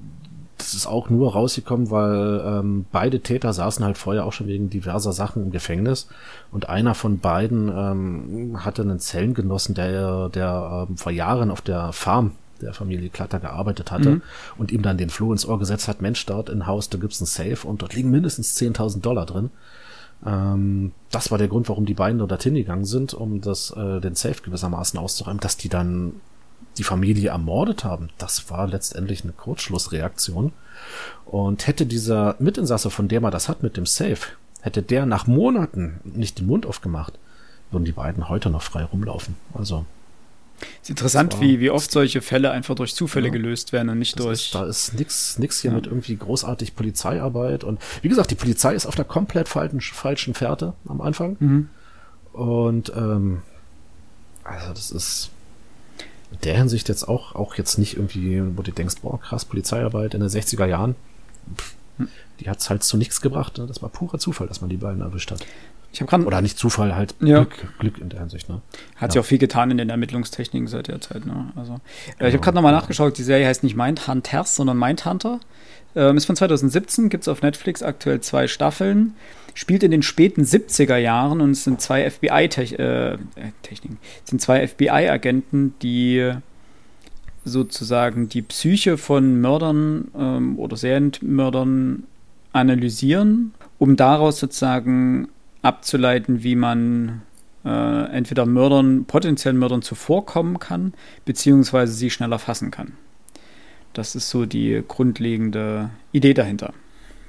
das ist auch nur rausgekommen, weil ähm, beide Täter saßen halt vorher auch schon wegen diverser Sachen im Gefängnis und einer von beiden ähm, hatte einen Zellengenossen, der, der ähm, vor Jahren auf der Farm der Familie Klatter gearbeitet hatte mhm. und ihm dann den Floh ins Ohr gesetzt hat, Mensch, dort in Haus, da gibt's ein Safe und dort liegen mindestens 10.000 Dollar drin. Ähm, das war der Grund, warum die beiden dort hingegangen sind, um das, äh, den Safe gewissermaßen auszuräumen, dass die dann die Familie ermordet haben. Das war letztendlich eine Kurzschlussreaktion. Und hätte dieser Mitinsasse, von der man das hat mit dem Safe, hätte der nach Monaten nicht den Mund aufgemacht, würden die beiden heute noch frei rumlaufen. Also ist interessant, wie, wie oft solche Fälle einfach durch Zufälle ja. gelöst werden und nicht das durch. Ist, da ist nix, nix hier ja. mit irgendwie großartig Polizeiarbeit. Und wie gesagt, die Polizei ist auf der komplett falschen, falschen Fährte am Anfang. Mhm. Und ähm, also das ist in der Hinsicht jetzt auch, auch jetzt nicht irgendwie, wo du denkst, boah, krass, Polizeiarbeit in den 60er Jahren. Pff, die hat's halt zu nichts gebracht. Ne? Das war purer Zufall, dass man die beiden erwischt hat. Ich habe gerade Oder nicht Zufall, halt Ja. Glück, Glück in der Hinsicht. Ne? Hat Ja. sich auch viel getan in den Ermittlungstechniken seit der Zeit. Ne? Also, äh, ich habe gerade nochmal nachgeschaut, die Serie heißt nicht Mindhunters, sondern Mindhunter. Ähm, ist von 2017, gibt es auf Netflix aktuell zwei Staffeln. Spielt in den späten 70er Jahren und es sind zwei FBI-Techniken, äh, äh, sind zwei FBI-Agenten, die sozusagen die Psyche von Mördern ähm, oder Serienmördern analysieren, um daraus sozusagen abzuleiten, wie man äh, entweder Mördern, potenziellen Mördern zuvorkommen kann, beziehungsweise sie schneller fassen kann. Das ist so die grundlegende Idee dahinter.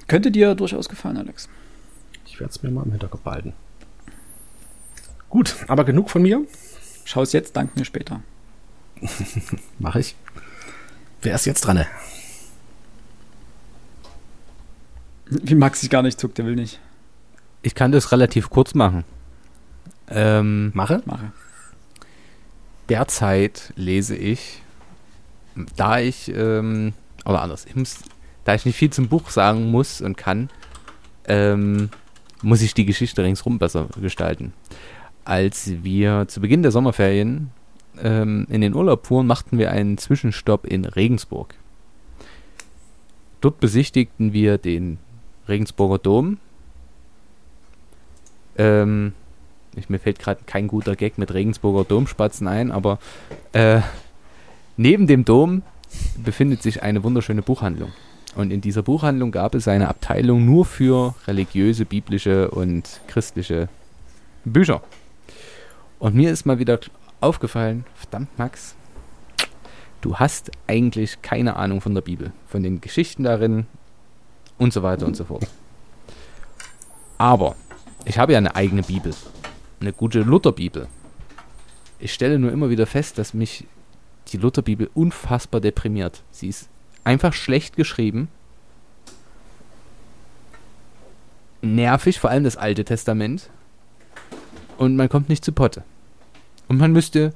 Könnte dir durchaus gefallen, Alex. Ich werde es mir mal im Hinterkopf behalten. Gut, aber genug von mir. Schau es jetzt, dank mir später. Mache ich. Wer ist jetzt dran? Wie Max sich gar nicht zuckt, der will nicht. Ich kann das relativ kurz machen. Ähm, Mache? Mache. derzeit lese ich, da ich, ähm, oder anders, ich muss, da ich nicht viel zum Buch sagen muss und kann, ähm, muss ich die Geschichte ringsrum besser gestalten. Als wir zu Beginn der Sommerferien ähm, in den Urlaub fuhren, machten wir einen Zwischenstopp in Regensburg. Dort besichtigten wir den Regensburger Dom. Ähm, ich, mir fällt gerade kein guter Gag mit Regensburger Domspatzen ein, aber äh, neben dem Dom befindet sich eine wunderschöne Buchhandlung. Und in dieser Buchhandlung gab es eine Abteilung nur für religiöse, biblische und christliche Bücher. Und mir ist mal wieder aufgefallen, verdammt Max, du hast eigentlich keine Ahnung von der Bibel, von den Geschichten darin und so weiter und so fort. Aber ich habe ja eine eigene Bibel, eine gute Lutherbibel. Ich stelle nur immer wieder fest, dass mich die Lutherbibel unfassbar deprimiert. Sie ist einfach schlecht geschrieben. Nervig, vor allem das Alte Testament. Und man kommt nicht zu Potte. Und man müsste,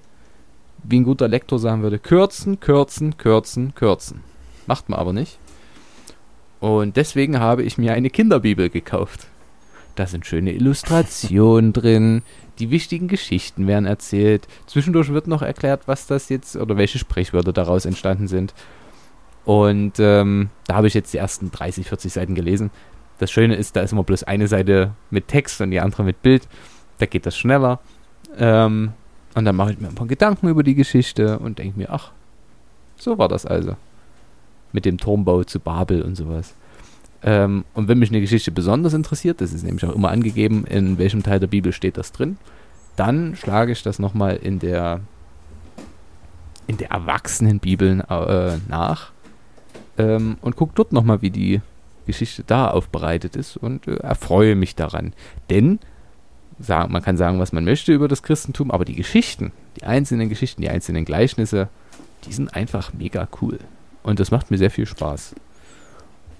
wie ein guter Lektor sagen würde, kürzen, kürzen, kürzen, kürzen. Macht man aber nicht. Und deswegen habe ich mir eine Kinderbibel gekauft. Da sind schöne Illustrationen drin, die wichtigen Geschichten werden erzählt. Zwischendurch wird noch erklärt, was das jetzt oder welche Sprichwörter daraus entstanden sind. Und ähm, da habe ich jetzt die ersten 30, 40 Seiten gelesen. Das Schöne ist, da ist immer bloß eine Seite mit Text und die andere mit Bild. Da geht das schneller. Ähm, und dann mache ich mir ein paar Gedanken über die Geschichte und denke mir, ach, so war das also. Mit dem Turmbau zu Babel und sowas. Ähm, und wenn mich eine Geschichte besonders interessiert, das ist nämlich auch immer angegeben, in welchem Teil der Bibel steht das drin, dann schlage ich das nochmal in der in der Erwachsenenbibel äh, nach ähm, und gucke dort nochmal, wie die Geschichte da aufbereitet ist und äh, erfreue mich daran. Denn sagen, man kann sagen, was man möchte über das Christentum, aber die Geschichten, die einzelnen Geschichten, die einzelnen Gleichnisse, die sind einfach mega cool. Und das macht mir sehr viel Spaß.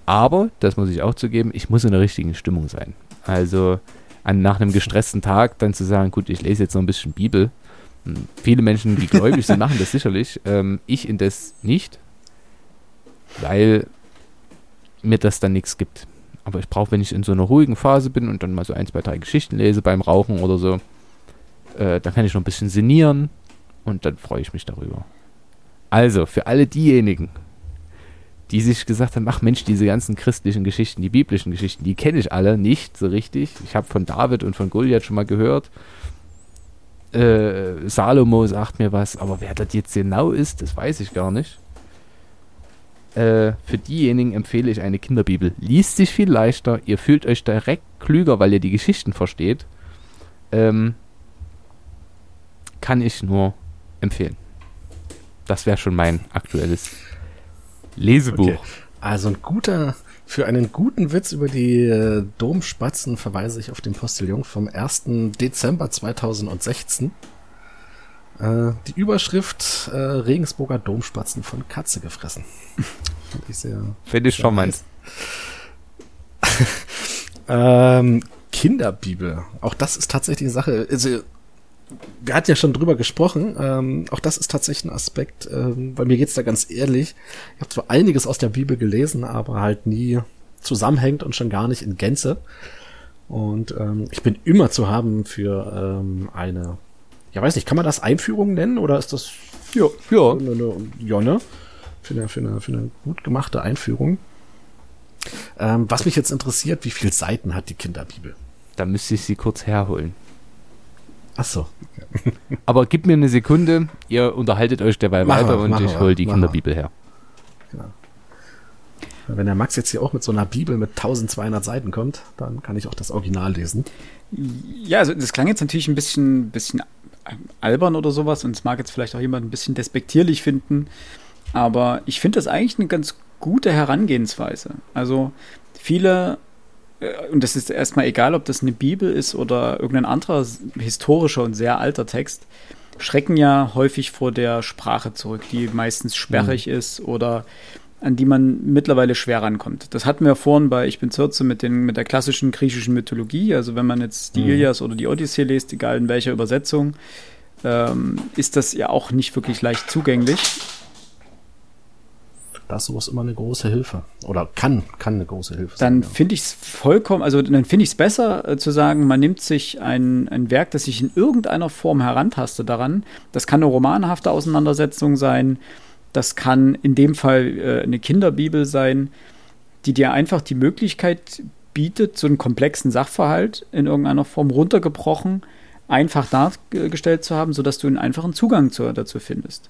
Aber, das muss ich auch zugeben, ich muss in der richtigen Stimmung sein. Also an, nach einem gestressten Tag dann zu sagen, gut, ich lese jetzt noch ein bisschen Bibel. Hm, Viele Menschen, die gläubig sind, machen das sicherlich. Ähm, ich indes nicht, weil mir das dann nichts gibt. Aber ich brauche, wenn ich in so einer ruhigen Phase bin und dann mal so ein, zwei, drei Geschichten lese beim Rauchen oder so, äh, dann kann ich noch ein bisschen sinnieren und dann freue ich mich darüber. Also, für alle diejenigen, die sich gesagt haben, ach Mensch, diese ganzen christlichen Geschichten, die biblischen Geschichten, die kenne ich alle nicht so richtig. Ich habe von David und von Goliath schon mal gehört. Äh, Salomo sagt mir was, aber wer das jetzt genau ist, das weiß ich gar nicht. Äh, für diejenigen empfehle ich eine Kinderbibel. Liest sich viel leichter, ihr fühlt euch direkt klüger, weil ihr die Geschichten versteht. Ähm, kann ich nur empfehlen. Das wäre schon mein aktuelles Lesebuch. Okay. Also ein guter, für einen guten Witz über die äh, Domspatzen verweise ich auf den Postillon vom 1. Dezember 2016. Äh, die Überschrift äh, Regensburger Domspatzen von Katze gefressen. Fand ich sehr. Finde ich schon nice. Ähm, Kinderbibel. Auch das ist tatsächlich eine Sache. Also, wir hatten ja schon drüber gesprochen. Ähm, auch das ist tatsächlich ein Aspekt. Ähm, bei mir geht's da ganz ehrlich. Ich habe zwar einiges aus der Bibel gelesen, aber halt nie zusammenhängt und schon gar nicht in Gänze. Und ähm, ich bin immer zu haben für ähm, eine, ja weiß nicht, kann man das Einführung nennen oder ist das ja, ja. Eine, eine, ja, ne? Für eine, für, eine, für eine gut gemachte Einführung. Ähm, was mich jetzt interessiert, wie viele Seiten hat die Kinderbibel? Da müsste ich sie kurz herholen. Ach so. Aber gib mir eine Sekunde, ihr unterhaltet euch dabei mach weiter wir, und ich hole die Kinderbibel her. Genau. Wenn der Max jetzt hier auch mit so einer Bibel mit 1200 Seiten kommt, dann kann ich auch das Original lesen. Ja, also das klang jetzt natürlich ein bisschen, bisschen albern oder sowas und es mag jetzt vielleicht auch jemand ein bisschen despektierlich finden, aber ich finde das eigentlich eine ganz gute Herangehensweise. Also viele, und das ist erstmal egal, ob das eine Bibel ist oder irgendein anderer historischer und sehr alter Text, schrecken ja häufig vor der Sprache zurück, die meistens sperrig mhm. ist oder an die man mittlerweile schwer rankommt. Das hatten wir vorhin bei Ich bin Zürze mit, den, mit der klassischen griechischen Mythologie. Also wenn man jetzt die mhm. Ilias oder die Odyssee liest, egal in welcher Übersetzung, ähm, ist das ja auch nicht wirklich leicht zugänglich. Das ist sowas immer eine große Hilfe. Oder kann, kann eine große Hilfe sein. Dann finde ich es vollkommen, also dann finde ich es besser äh, zu sagen, man nimmt sich ein, ein Werk, das sich in irgendeiner Form herantastet daran. Das kann eine romanhafte Auseinandersetzung sein das kann in dem Fall äh, eine Kinderbibel sein, die dir einfach die Möglichkeit bietet, so einen komplexen Sachverhalt in irgendeiner Form runtergebrochen, einfach dargestellt zu haben, sodass du einen einfachen Zugang zu, dazu findest.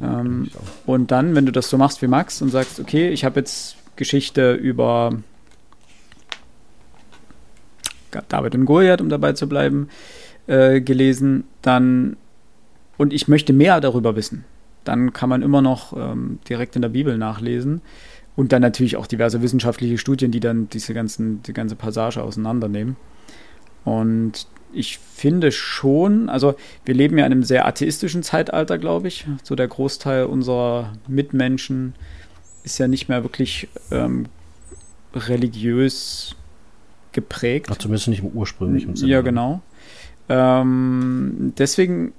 Ja, ähm, und dann, wenn du das so machst wie Max und sagst, okay, ich habe jetzt Geschichte über David und Goliath, um dabei zu bleiben, äh, gelesen, dann und ich möchte mehr darüber wissen dann kann man immer noch ähm, direkt in der Bibel nachlesen. Und dann natürlich auch diverse wissenschaftliche Studien, die dann diese ganzen, die ganze Passage auseinandernehmen. Und ich finde schon, also wir leben ja in einem sehr atheistischen Zeitalter, glaube ich. So der Großteil unserer Mitmenschen ist ja nicht mehr wirklich ähm, religiös geprägt. Ach, zumindest nicht im ursprünglichen Sinne. Ja, genau. Ähm, deswegen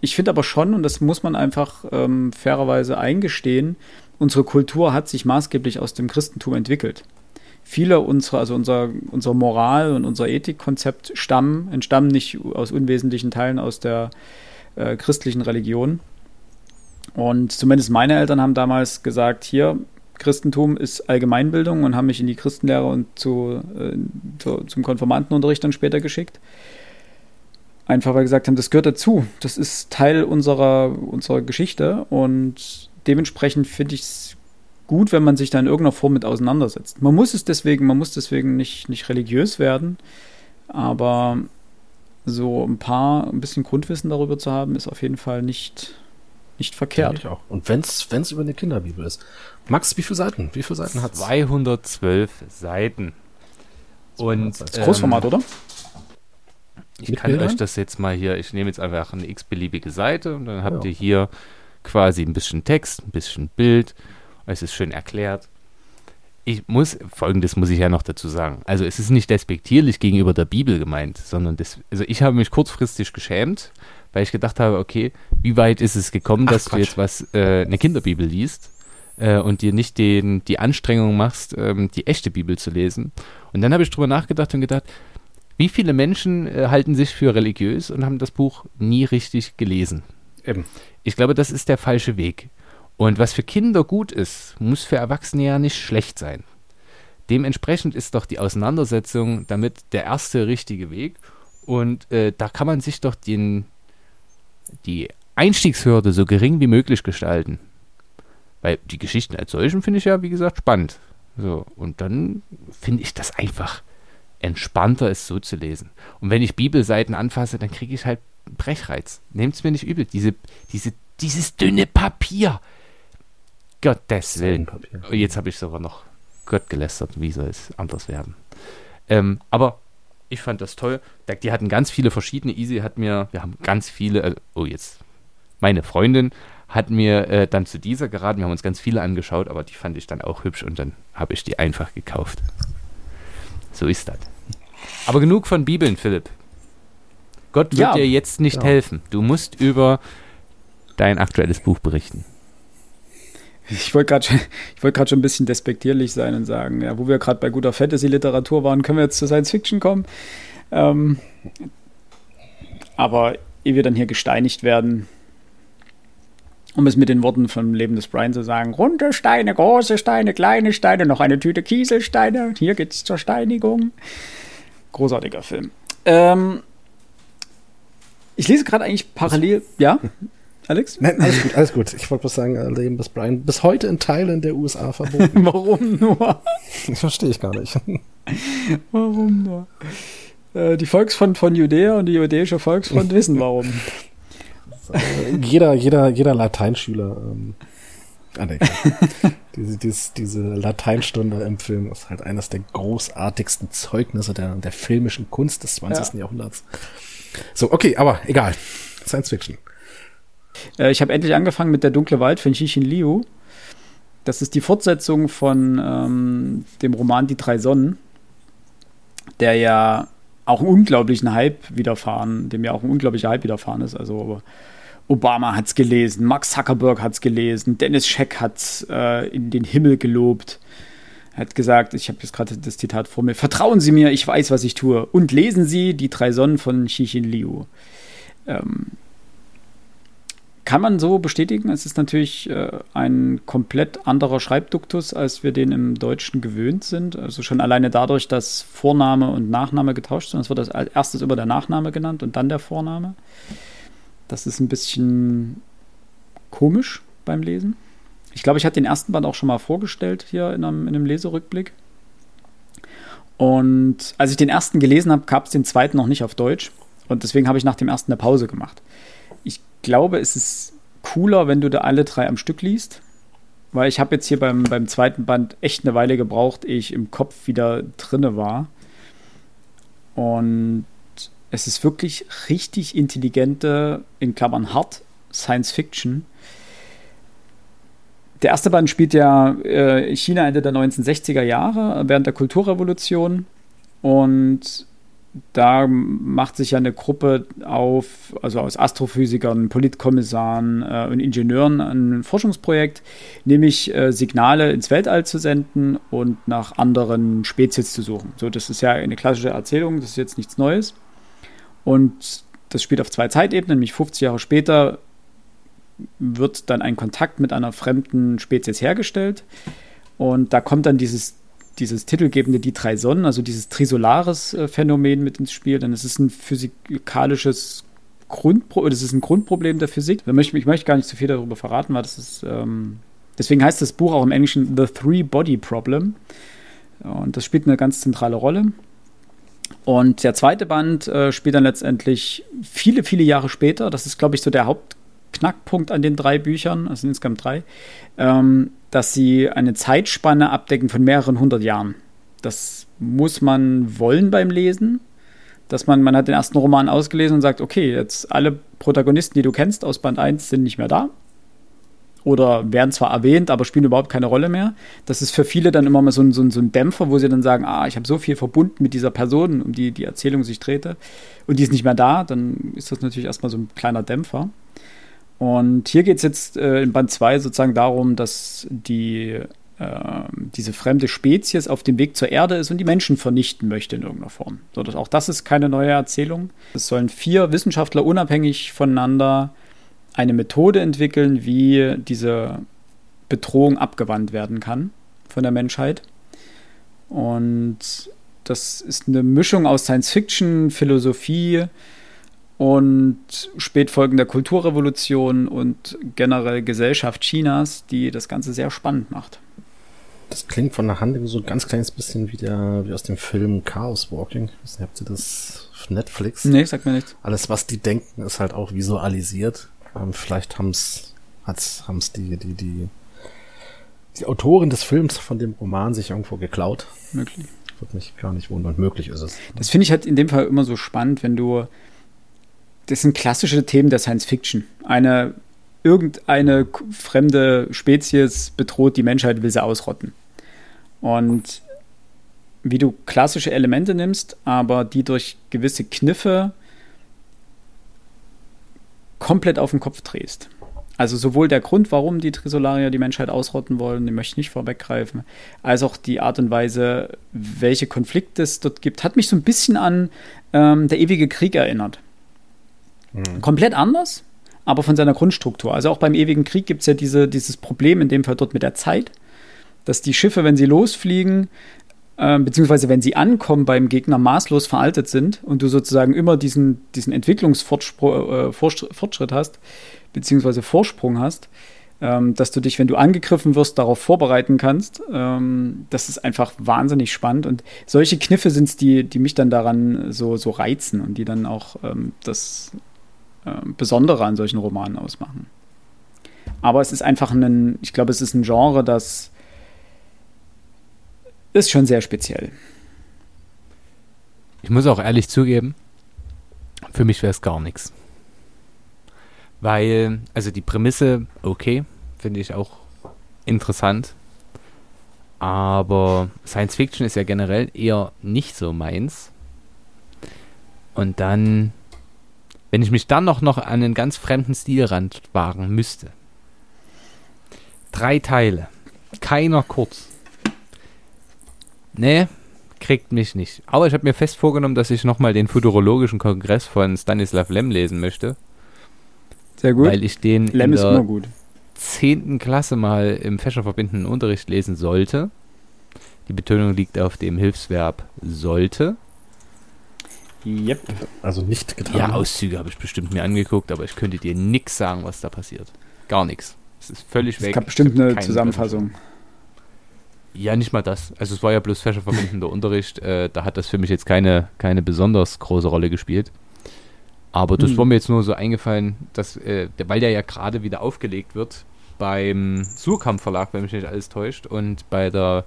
ich finde aber schon, und das muss man einfach ähm, fairerweise eingestehen, unsere Kultur hat sich maßgeblich aus dem Christentum entwickelt. Viele unserer, also unser, unser Moral- und unser Ethikkonzept stammen, entstammen nicht aus unwesentlichen Teilen aus der äh, christlichen Religion. Und zumindest meine Eltern haben damals gesagt, hier, Christentum ist Allgemeinbildung und haben mich in die Christenlehre und zu, äh, zu, zum Konformantenunterricht dann später geschickt. Einfach weil gesagt haben, das gehört dazu. Das ist Teil unserer, unserer Geschichte und dementsprechend finde ich es gut, wenn man sich da in irgendeiner Form mit auseinandersetzt. Man muss es deswegen, man muss deswegen nicht, nicht religiös werden, aber so ein paar, ein bisschen Grundwissen darüber zu haben, ist auf jeden Fall nicht, nicht verkehrt. auch. Und wenn es über eine Kinderbibel ist. Max, wie viele Seiten? Wie viele Seiten hat 212 Seiten. Und das Großformat, ähm, oder? Ich kann Bildern? euch das jetzt mal hier, ich nehme jetzt einfach eine x-beliebige Seite und dann habt ja. ihr hier quasi ein bisschen Text, ein bisschen Bild. Es ist schön erklärt. Ich muss, folgendes muss ich ja noch dazu sagen. Also es ist nicht despektierlich gegenüber der Bibel gemeint, sondern das, also ich habe mich kurzfristig geschämt, weil ich gedacht habe, okay, wie weit ist es gekommen, Ach, dass Quatsch. du jetzt was, äh, eine Kinderbibel liest äh, und dir nicht den, die Anstrengung machst, ähm, die echte Bibel zu lesen. Und dann habe ich drüber nachgedacht und gedacht, wie viele Menschen äh, halten sich für religiös und haben das Buch nie richtig gelesen? Eben. Ich glaube, das ist der falsche Weg. Und was für Kinder gut ist, muss für Erwachsene ja nicht schlecht sein. Dementsprechend ist doch die Auseinandersetzung damit der erste richtige Weg. Und äh, da kann man sich doch den, die Einstiegshürde so gering wie möglich gestalten. Weil die Geschichten als solchen finde ich ja, wie gesagt, spannend. So, und dann finde ich das einfach entspannter ist, so zu lesen. Und wenn ich Bibelseiten anfasse, dann kriege ich halt Brechreiz. Nehmt es mir nicht übel. Diese, diese, dieses dünne Papier. Gottes Willen. Oh, jetzt habe ich sogar noch Gott gelästert. Wie soll es anders werden? Ähm, aber ich fand das toll. Die hatten ganz viele verschiedene. Easy hat mir, wir haben ganz viele, äh, oh jetzt, meine Freundin hat mir äh, dann zu dieser geraten. Wir haben uns ganz viele angeschaut, aber die fand ich dann auch hübsch und dann habe ich die einfach gekauft. So ist das. Aber genug von Bibeln, Philipp. Gott wird Ja, dir jetzt nicht genau. helfen. Du musst über dein aktuelles Buch berichten. Ich wollte gerade schon, gerade schon ein bisschen despektierlich sein und sagen, ja, wo wir gerade bei guter Fantasy-Literatur waren, können wir jetzt zur Science-Fiction kommen. Ähm, aber ehe wir dann hier gesteinigt werden, um es mit den Worten vom Leben des Brian zu sagen, runde Steine, große Steine, kleine Steine, noch eine Tüte Kieselsteine, hier geht's zur Steinigung. Großartiger Film. Ähm, ich lese gerade eigentlich parallel, ja, Alex? Nein, alles gut, alles gut. Ich wollte bloß sagen, äh, Leben des Brian bis heute in Teilen der USA verboten. Warum nur? Das verstehe ich gar nicht. Warum nur? Äh, Die Volksfront von Judäa und die jüdische Volksfront wissen warum. Äh, jeder, jeder, jeder Lateinschüler. Ähm, ah, nee, diese, diese, diese Lateinstunde im Film ist halt eines der großartigsten Zeugnisse der, der filmischen Kunst des 20. Ja. Jahrhunderts. So, okay, aber egal. Science Fiction. Äh, Ich habe endlich angefangen mit Der dunkle Wald von Xixin Liu. Das ist die Fortsetzung von ähm, dem Roman Die drei Sonnen, der ja auch einen unglaublichen Hype widerfahren, dem ja auch ein unglaublicher Hype widerfahren ist. Also Obama hat es gelesen, Mark Zuckerberg hat es gelesen, Dennis Scheck hat es äh, in den Himmel gelobt. Hat gesagt, ich habe jetzt gerade das Zitat vor mir, vertrauen Sie mir, ich weiß, was ich tue. Und lesen Sie Die drei Sonnen von Xixin Liu. Ähm, kann man so bestätigen. Es ist natürlich äh, ein komplett anderer Schreibduktus, als wir den im Deutschen gewöhnt sind. Also schon alleine dadurch, dass Vorname und Nachname getauscht sind. Es wird als erstes immer der Nachname genannt und dann der Vorname. Das ist ein bisschen komisch beim Lesen. Ich glaube, ich hatte den ersten Band auch schon mal vorgestellt hier in einem, in einem Leserückblick. Und als ich den ersten gelesen habe, gab es den zweiten noch nicht auf Deutsch. Und deswegen habe ich nach dem ersten eine Pause gemacht. Glaube, es ist cooler, wenn du da alle drei am Stück liest. Weil ich habe jetzt hier beim, beim zweiten Band echt eine Weile gebraucht, ehe ich im Kopf wieder drinne war. Und es ist wirklich richtig intelligente, in Klammern hart, Science Fiction. Der erste Band spielt ja äh, China Ende der 1960er Jahre, während der Kulturrevolution. Und da macht sich ja eine Gruppe auf, also aus Astrophysikern, Politkommissaren äh, und Ingenieuren ein Forschungsprojekt, nämlich äh, Signale ins Weltall zu senden und nach anderen Spezies zu suchen. So, das ist ja eine klassische Erzählung, das ist jetzt nichts Neues. Und das spielt auf zwei Zeitebenen, nämlich 50 Jahre später wird dann ein Kontakt mit einer fremden Spezies hergestellt. Und da kommt dann dieses, dieses titelgebende Die drei Sonnen, also dieses Trisolaris-Phänomen mit ins Spiel. Denn es ist ein physikalisches Grundpro das ist ein Grundproblem der Physik. Da möchte, ich möchte gar nicht zu viel darüber verraten, weil das ist. Ähm, deswegen heißt das Buch auch im Englischen The Three Body Problem. Und das spielt eine ganz zentrale Rolle. Und der zweite Band äh, spielt dann letztendlich viele, viele Jahre später. Das ist, glaube ich, so der Hauptknackpunkt an den drei Büchern, also insgesamt drei, ähm, dass sie eine Zeitspanne abdecken von mehreren hundert Jahren. Das muss man wollen beim Lesen. Dass man, man hat den ersten Roman ausgelesen und sagt, okay, jetzt alle Protagonisten, die du kennst aus Band 1, sind nicht mehr da. Oder werden zwar erwähnt, aber spielen überhaupt keine Rolle mehr. Das ist für viele dann immer mal so ein, so ein, so ein Dämpfer, wo sie dann sagen, ah, ich habe so viel verbunden mit dieser Person, um die die Erzählung sich drehte, und die ist nicht mehr da, dann ist das natürlich erstmal so ein kleiner Dämpfer. Und hier geht es jetzt äh, in Band 2 sozusagen darum, dass die, äh, diese fremde Spezies auf dem Weg zur Erde ist und die Menschen vernichten möchte in irgendeiner Form. So, das, auch das ist keine neue Erzählung. Es sollen vier Wissenschaftler unabhängig voneinander eine Methode entwickeln, wie diese Bedrohung abgewandt werden kann von der Menschheit. Und das ist eine Mischung aus Science Fiction, Philosophie und Spätfolgen der Kulturrevolution und generell Gesellschaft Chinas, die das Ganze sehr spannend macht. Das klingt von der Handlung so ein ganz kleines bisschen wie, der, wie aus dem Film Chaos Walking. Ich weiß nicht, habt ihr das auf Netflix? Nee, sagt mir nichts. Alles, was die denken, ist halt auch visualisiert. Ähm, vielleicht hat's, haben's die, die, die, die Autorin des Films von dem Roman sich irgendwo geklaut. Möglich. Würde mich gar nicht wundern. Möglich ist es. Das finde ich halt in dem Fall immer so spannend, wenn du. Das sind klassische Themen der Science Fiction. Eine irgendeine fremde Spezies bedroht die Menschheit, will sie ausrotten. Und wie du klassische Elemente nimmst, aber die durch gewisse Kniffe komplett auf den Kopf drehst. Also sowohl der Grund, warum die Trisolarier die Menschheit ausrotten wollen, den möchte ich nicht vorweggreifen, als auch die Art und Weise, welche Konflikte es dort gibt, hat mich so ein bisschen an ähm, der ewige Krieg erinnert. Mhm. Komplett anders, aber von seiner Grundstruktur. Also auch beim ewigen Krieg gibt es ja diese, dieses Problem, in dem Fall dort mit der Zeit, dass die Schiffe, wenn sie losfliegen, äh, beziehungsweise wenn sie ankommen beim Gegner maßlos veraltet sind und du sozusagen immer diesen, diesen Entwicklungsfortschritt äh, hast, beziehungsweise Vorsprung hast, ähm, dass du dich, wenn du angegriffen wirst, darauf vorbereiten kannst. Ähm, das ist einfach wahnsinnig spannend. Und solche Kniffe sind es, die, die mich dann daran so, so reizen und die dann auch ähm, das Besondere an solchen Romanen ausmachen. Aber es ist einfach ein, ich glaube, es ist ein Genre, das ist schon sehr speziell. Ich muss auch ehrlich zugeben, für mich wäre es gar nichts. Weil, also die Prämisse, okay, finde ich auch interessant. Aber Science Fiction ist ja generell eher nicht so meins. Und dann, wenn ich mich dann noch, noch an einen ganz fremden Stilrand wagen müsste. Drei Teile, keiner kurz. Nee, kriegt mich nicht. Aber ich habe mir fest vorgenommen, dass ich nochmal den futurologischen Kongress von Stanislav Lem lesen möchte. Sehr gut. Weil ich den Lem in der gut. 10. Klasse mal im fächerverbindenden Unterricht lesen sollte. Die Betonung liegt auf dem Hilfsverb sollte. Yep. Also nicht getan. Ja, Auszüge habe ich bestimmt mir angeguckt, aber ich könnte dir nichts sagen, was da passiert. Gar nichts. Es ist völlig weg. Es gab bestimmt eine Zusammenfassung. Ja, nicht mal das. Also es war ja bloß fächerverbindender Unterricht. Äh, da hat das für mich jetzt keine, keine besonders große Rolle gespielt. Aber das hm. war mir jetzt nur so eingefallen, dass, äh, weil der ja gerade wieder aufgelegt wird beim Surkamp Verlag, wenn mich nicht alles täuscht, und bei der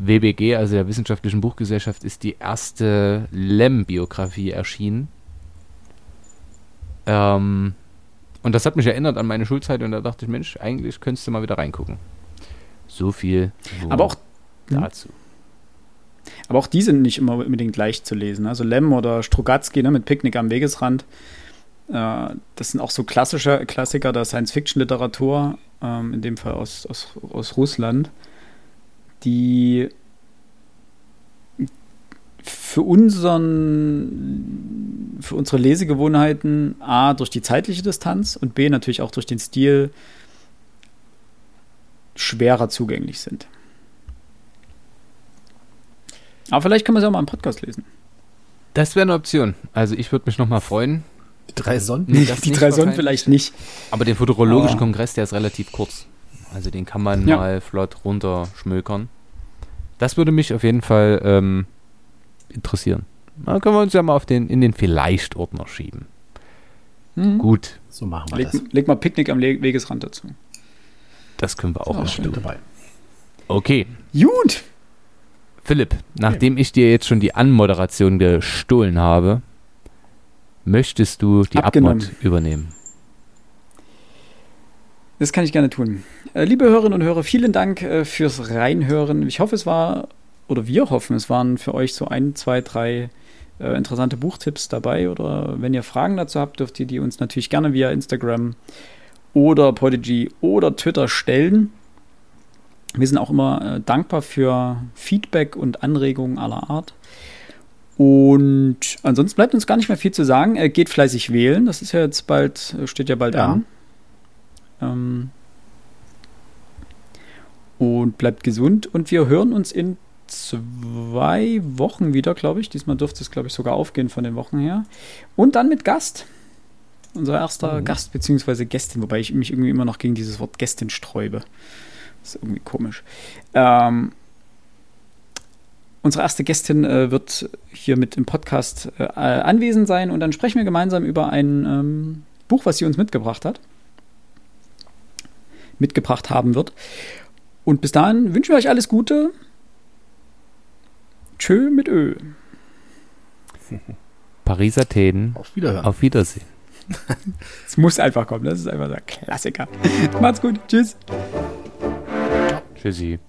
WBG, also der Wissenschaftlichen Buchgesellschaft, ist die erste Lem-Biografie erschienen. Ähm, und das hat mich erinnert an meine Schulzeit und da dachte ich, Mensch, eigentlich könntest du mal wieder reingucken. So viel aber auch hm? dazu. Aber auch die sind nicht immer unbedingt leicht zu lesen. Also Lem oder Strugatsky ne, mit Picknick am Wegesrand. Äh, das sind auch so klassische Klassiker der Science-Fiction-Literatur, ähm, in dem Fall aus, aus, aus Russland, die für unseren, für unsere Lesegewohnheiten A durch die zeitliche Distanz und B natürlich auch durch den Stil schwerer zugänglich sind. Aber vielleicht können wir es ja mal im Podcast lesen. Das wäre eine Option. Also ich würde mich noch mal freuen. Die drei Sonnen? Nee, die drei Sonnen vielleicht nicht. Aber den futurologischen oh. Kongress, der ist relativ kurz. Also den kann man ja. mal flott runterschmökern. Das würde mich auf jeden Fall ähm, interessieren. Dann können wir uns ja mal auf den, in den Vielleicht-Ordner schieben. Mhm. Gut. So machen wir leg, das. Leg mal Picknick am Le Wegesrand dazu. Das können wir auch noch tun. dabei. Okay. Gut. Philipp, nachdem ich dir jetzt schon die Anmoderation gestohlen habe, möchtest du die Abmod übernehmen? Das kann ich gerne tun. Äh, liebe Hörerinnen und Hörer, vielen Dank äh, fürs Reinhören. Ich hoffe, es war, oder wir hoffen, es waren für euch so ein, zwei, drei äh, interessante Buchtipps dabei. Oder wenn ihr Fragen dazu habt, dürft ihr die uns natürlich gerne via Instagram oder Podigy oder Twitter stellen. Wir sind auch immer äh, dankbar für Feedback und Anregungen aller Art. Und ansonsten bleibt uns gar nicht mehr viel zu sagen. Er geht fleißig wählen. Das ist ja jetzt bald, steht ja bald ja. an. Ähm und bleibt gesund. Und wir hören uns in zwei Wochen wieder, glaube ich. Diesmal dürfte es, glaube ich, sogar aufgehen von den Wochen her. Und dann mit Gast. Unser erster mhm. Gast bzw. Gästin, wobei ich mich irgendwie immer noch gegen dieses Wort Gästin sträube. Das ist irgendwie komisch. Ähm, unsere erste Gästin äh, wird hier mit im Podcast äh, anwesend sein und dann sprechen wir gemeinsam über ein ähm, Buch, was sie uns mitgebracht hat. Mitgebracht haben wird. Und bis dahin wünschen wir euch alles Gute. Tschö mit Ö. Paris, Athen. Auf Wiederhören. Auf Wiedersehen. Es muss einfach kommen. Das ist einfach so ein Klassiker. Macht's gut. Tschüss. Tschüssi.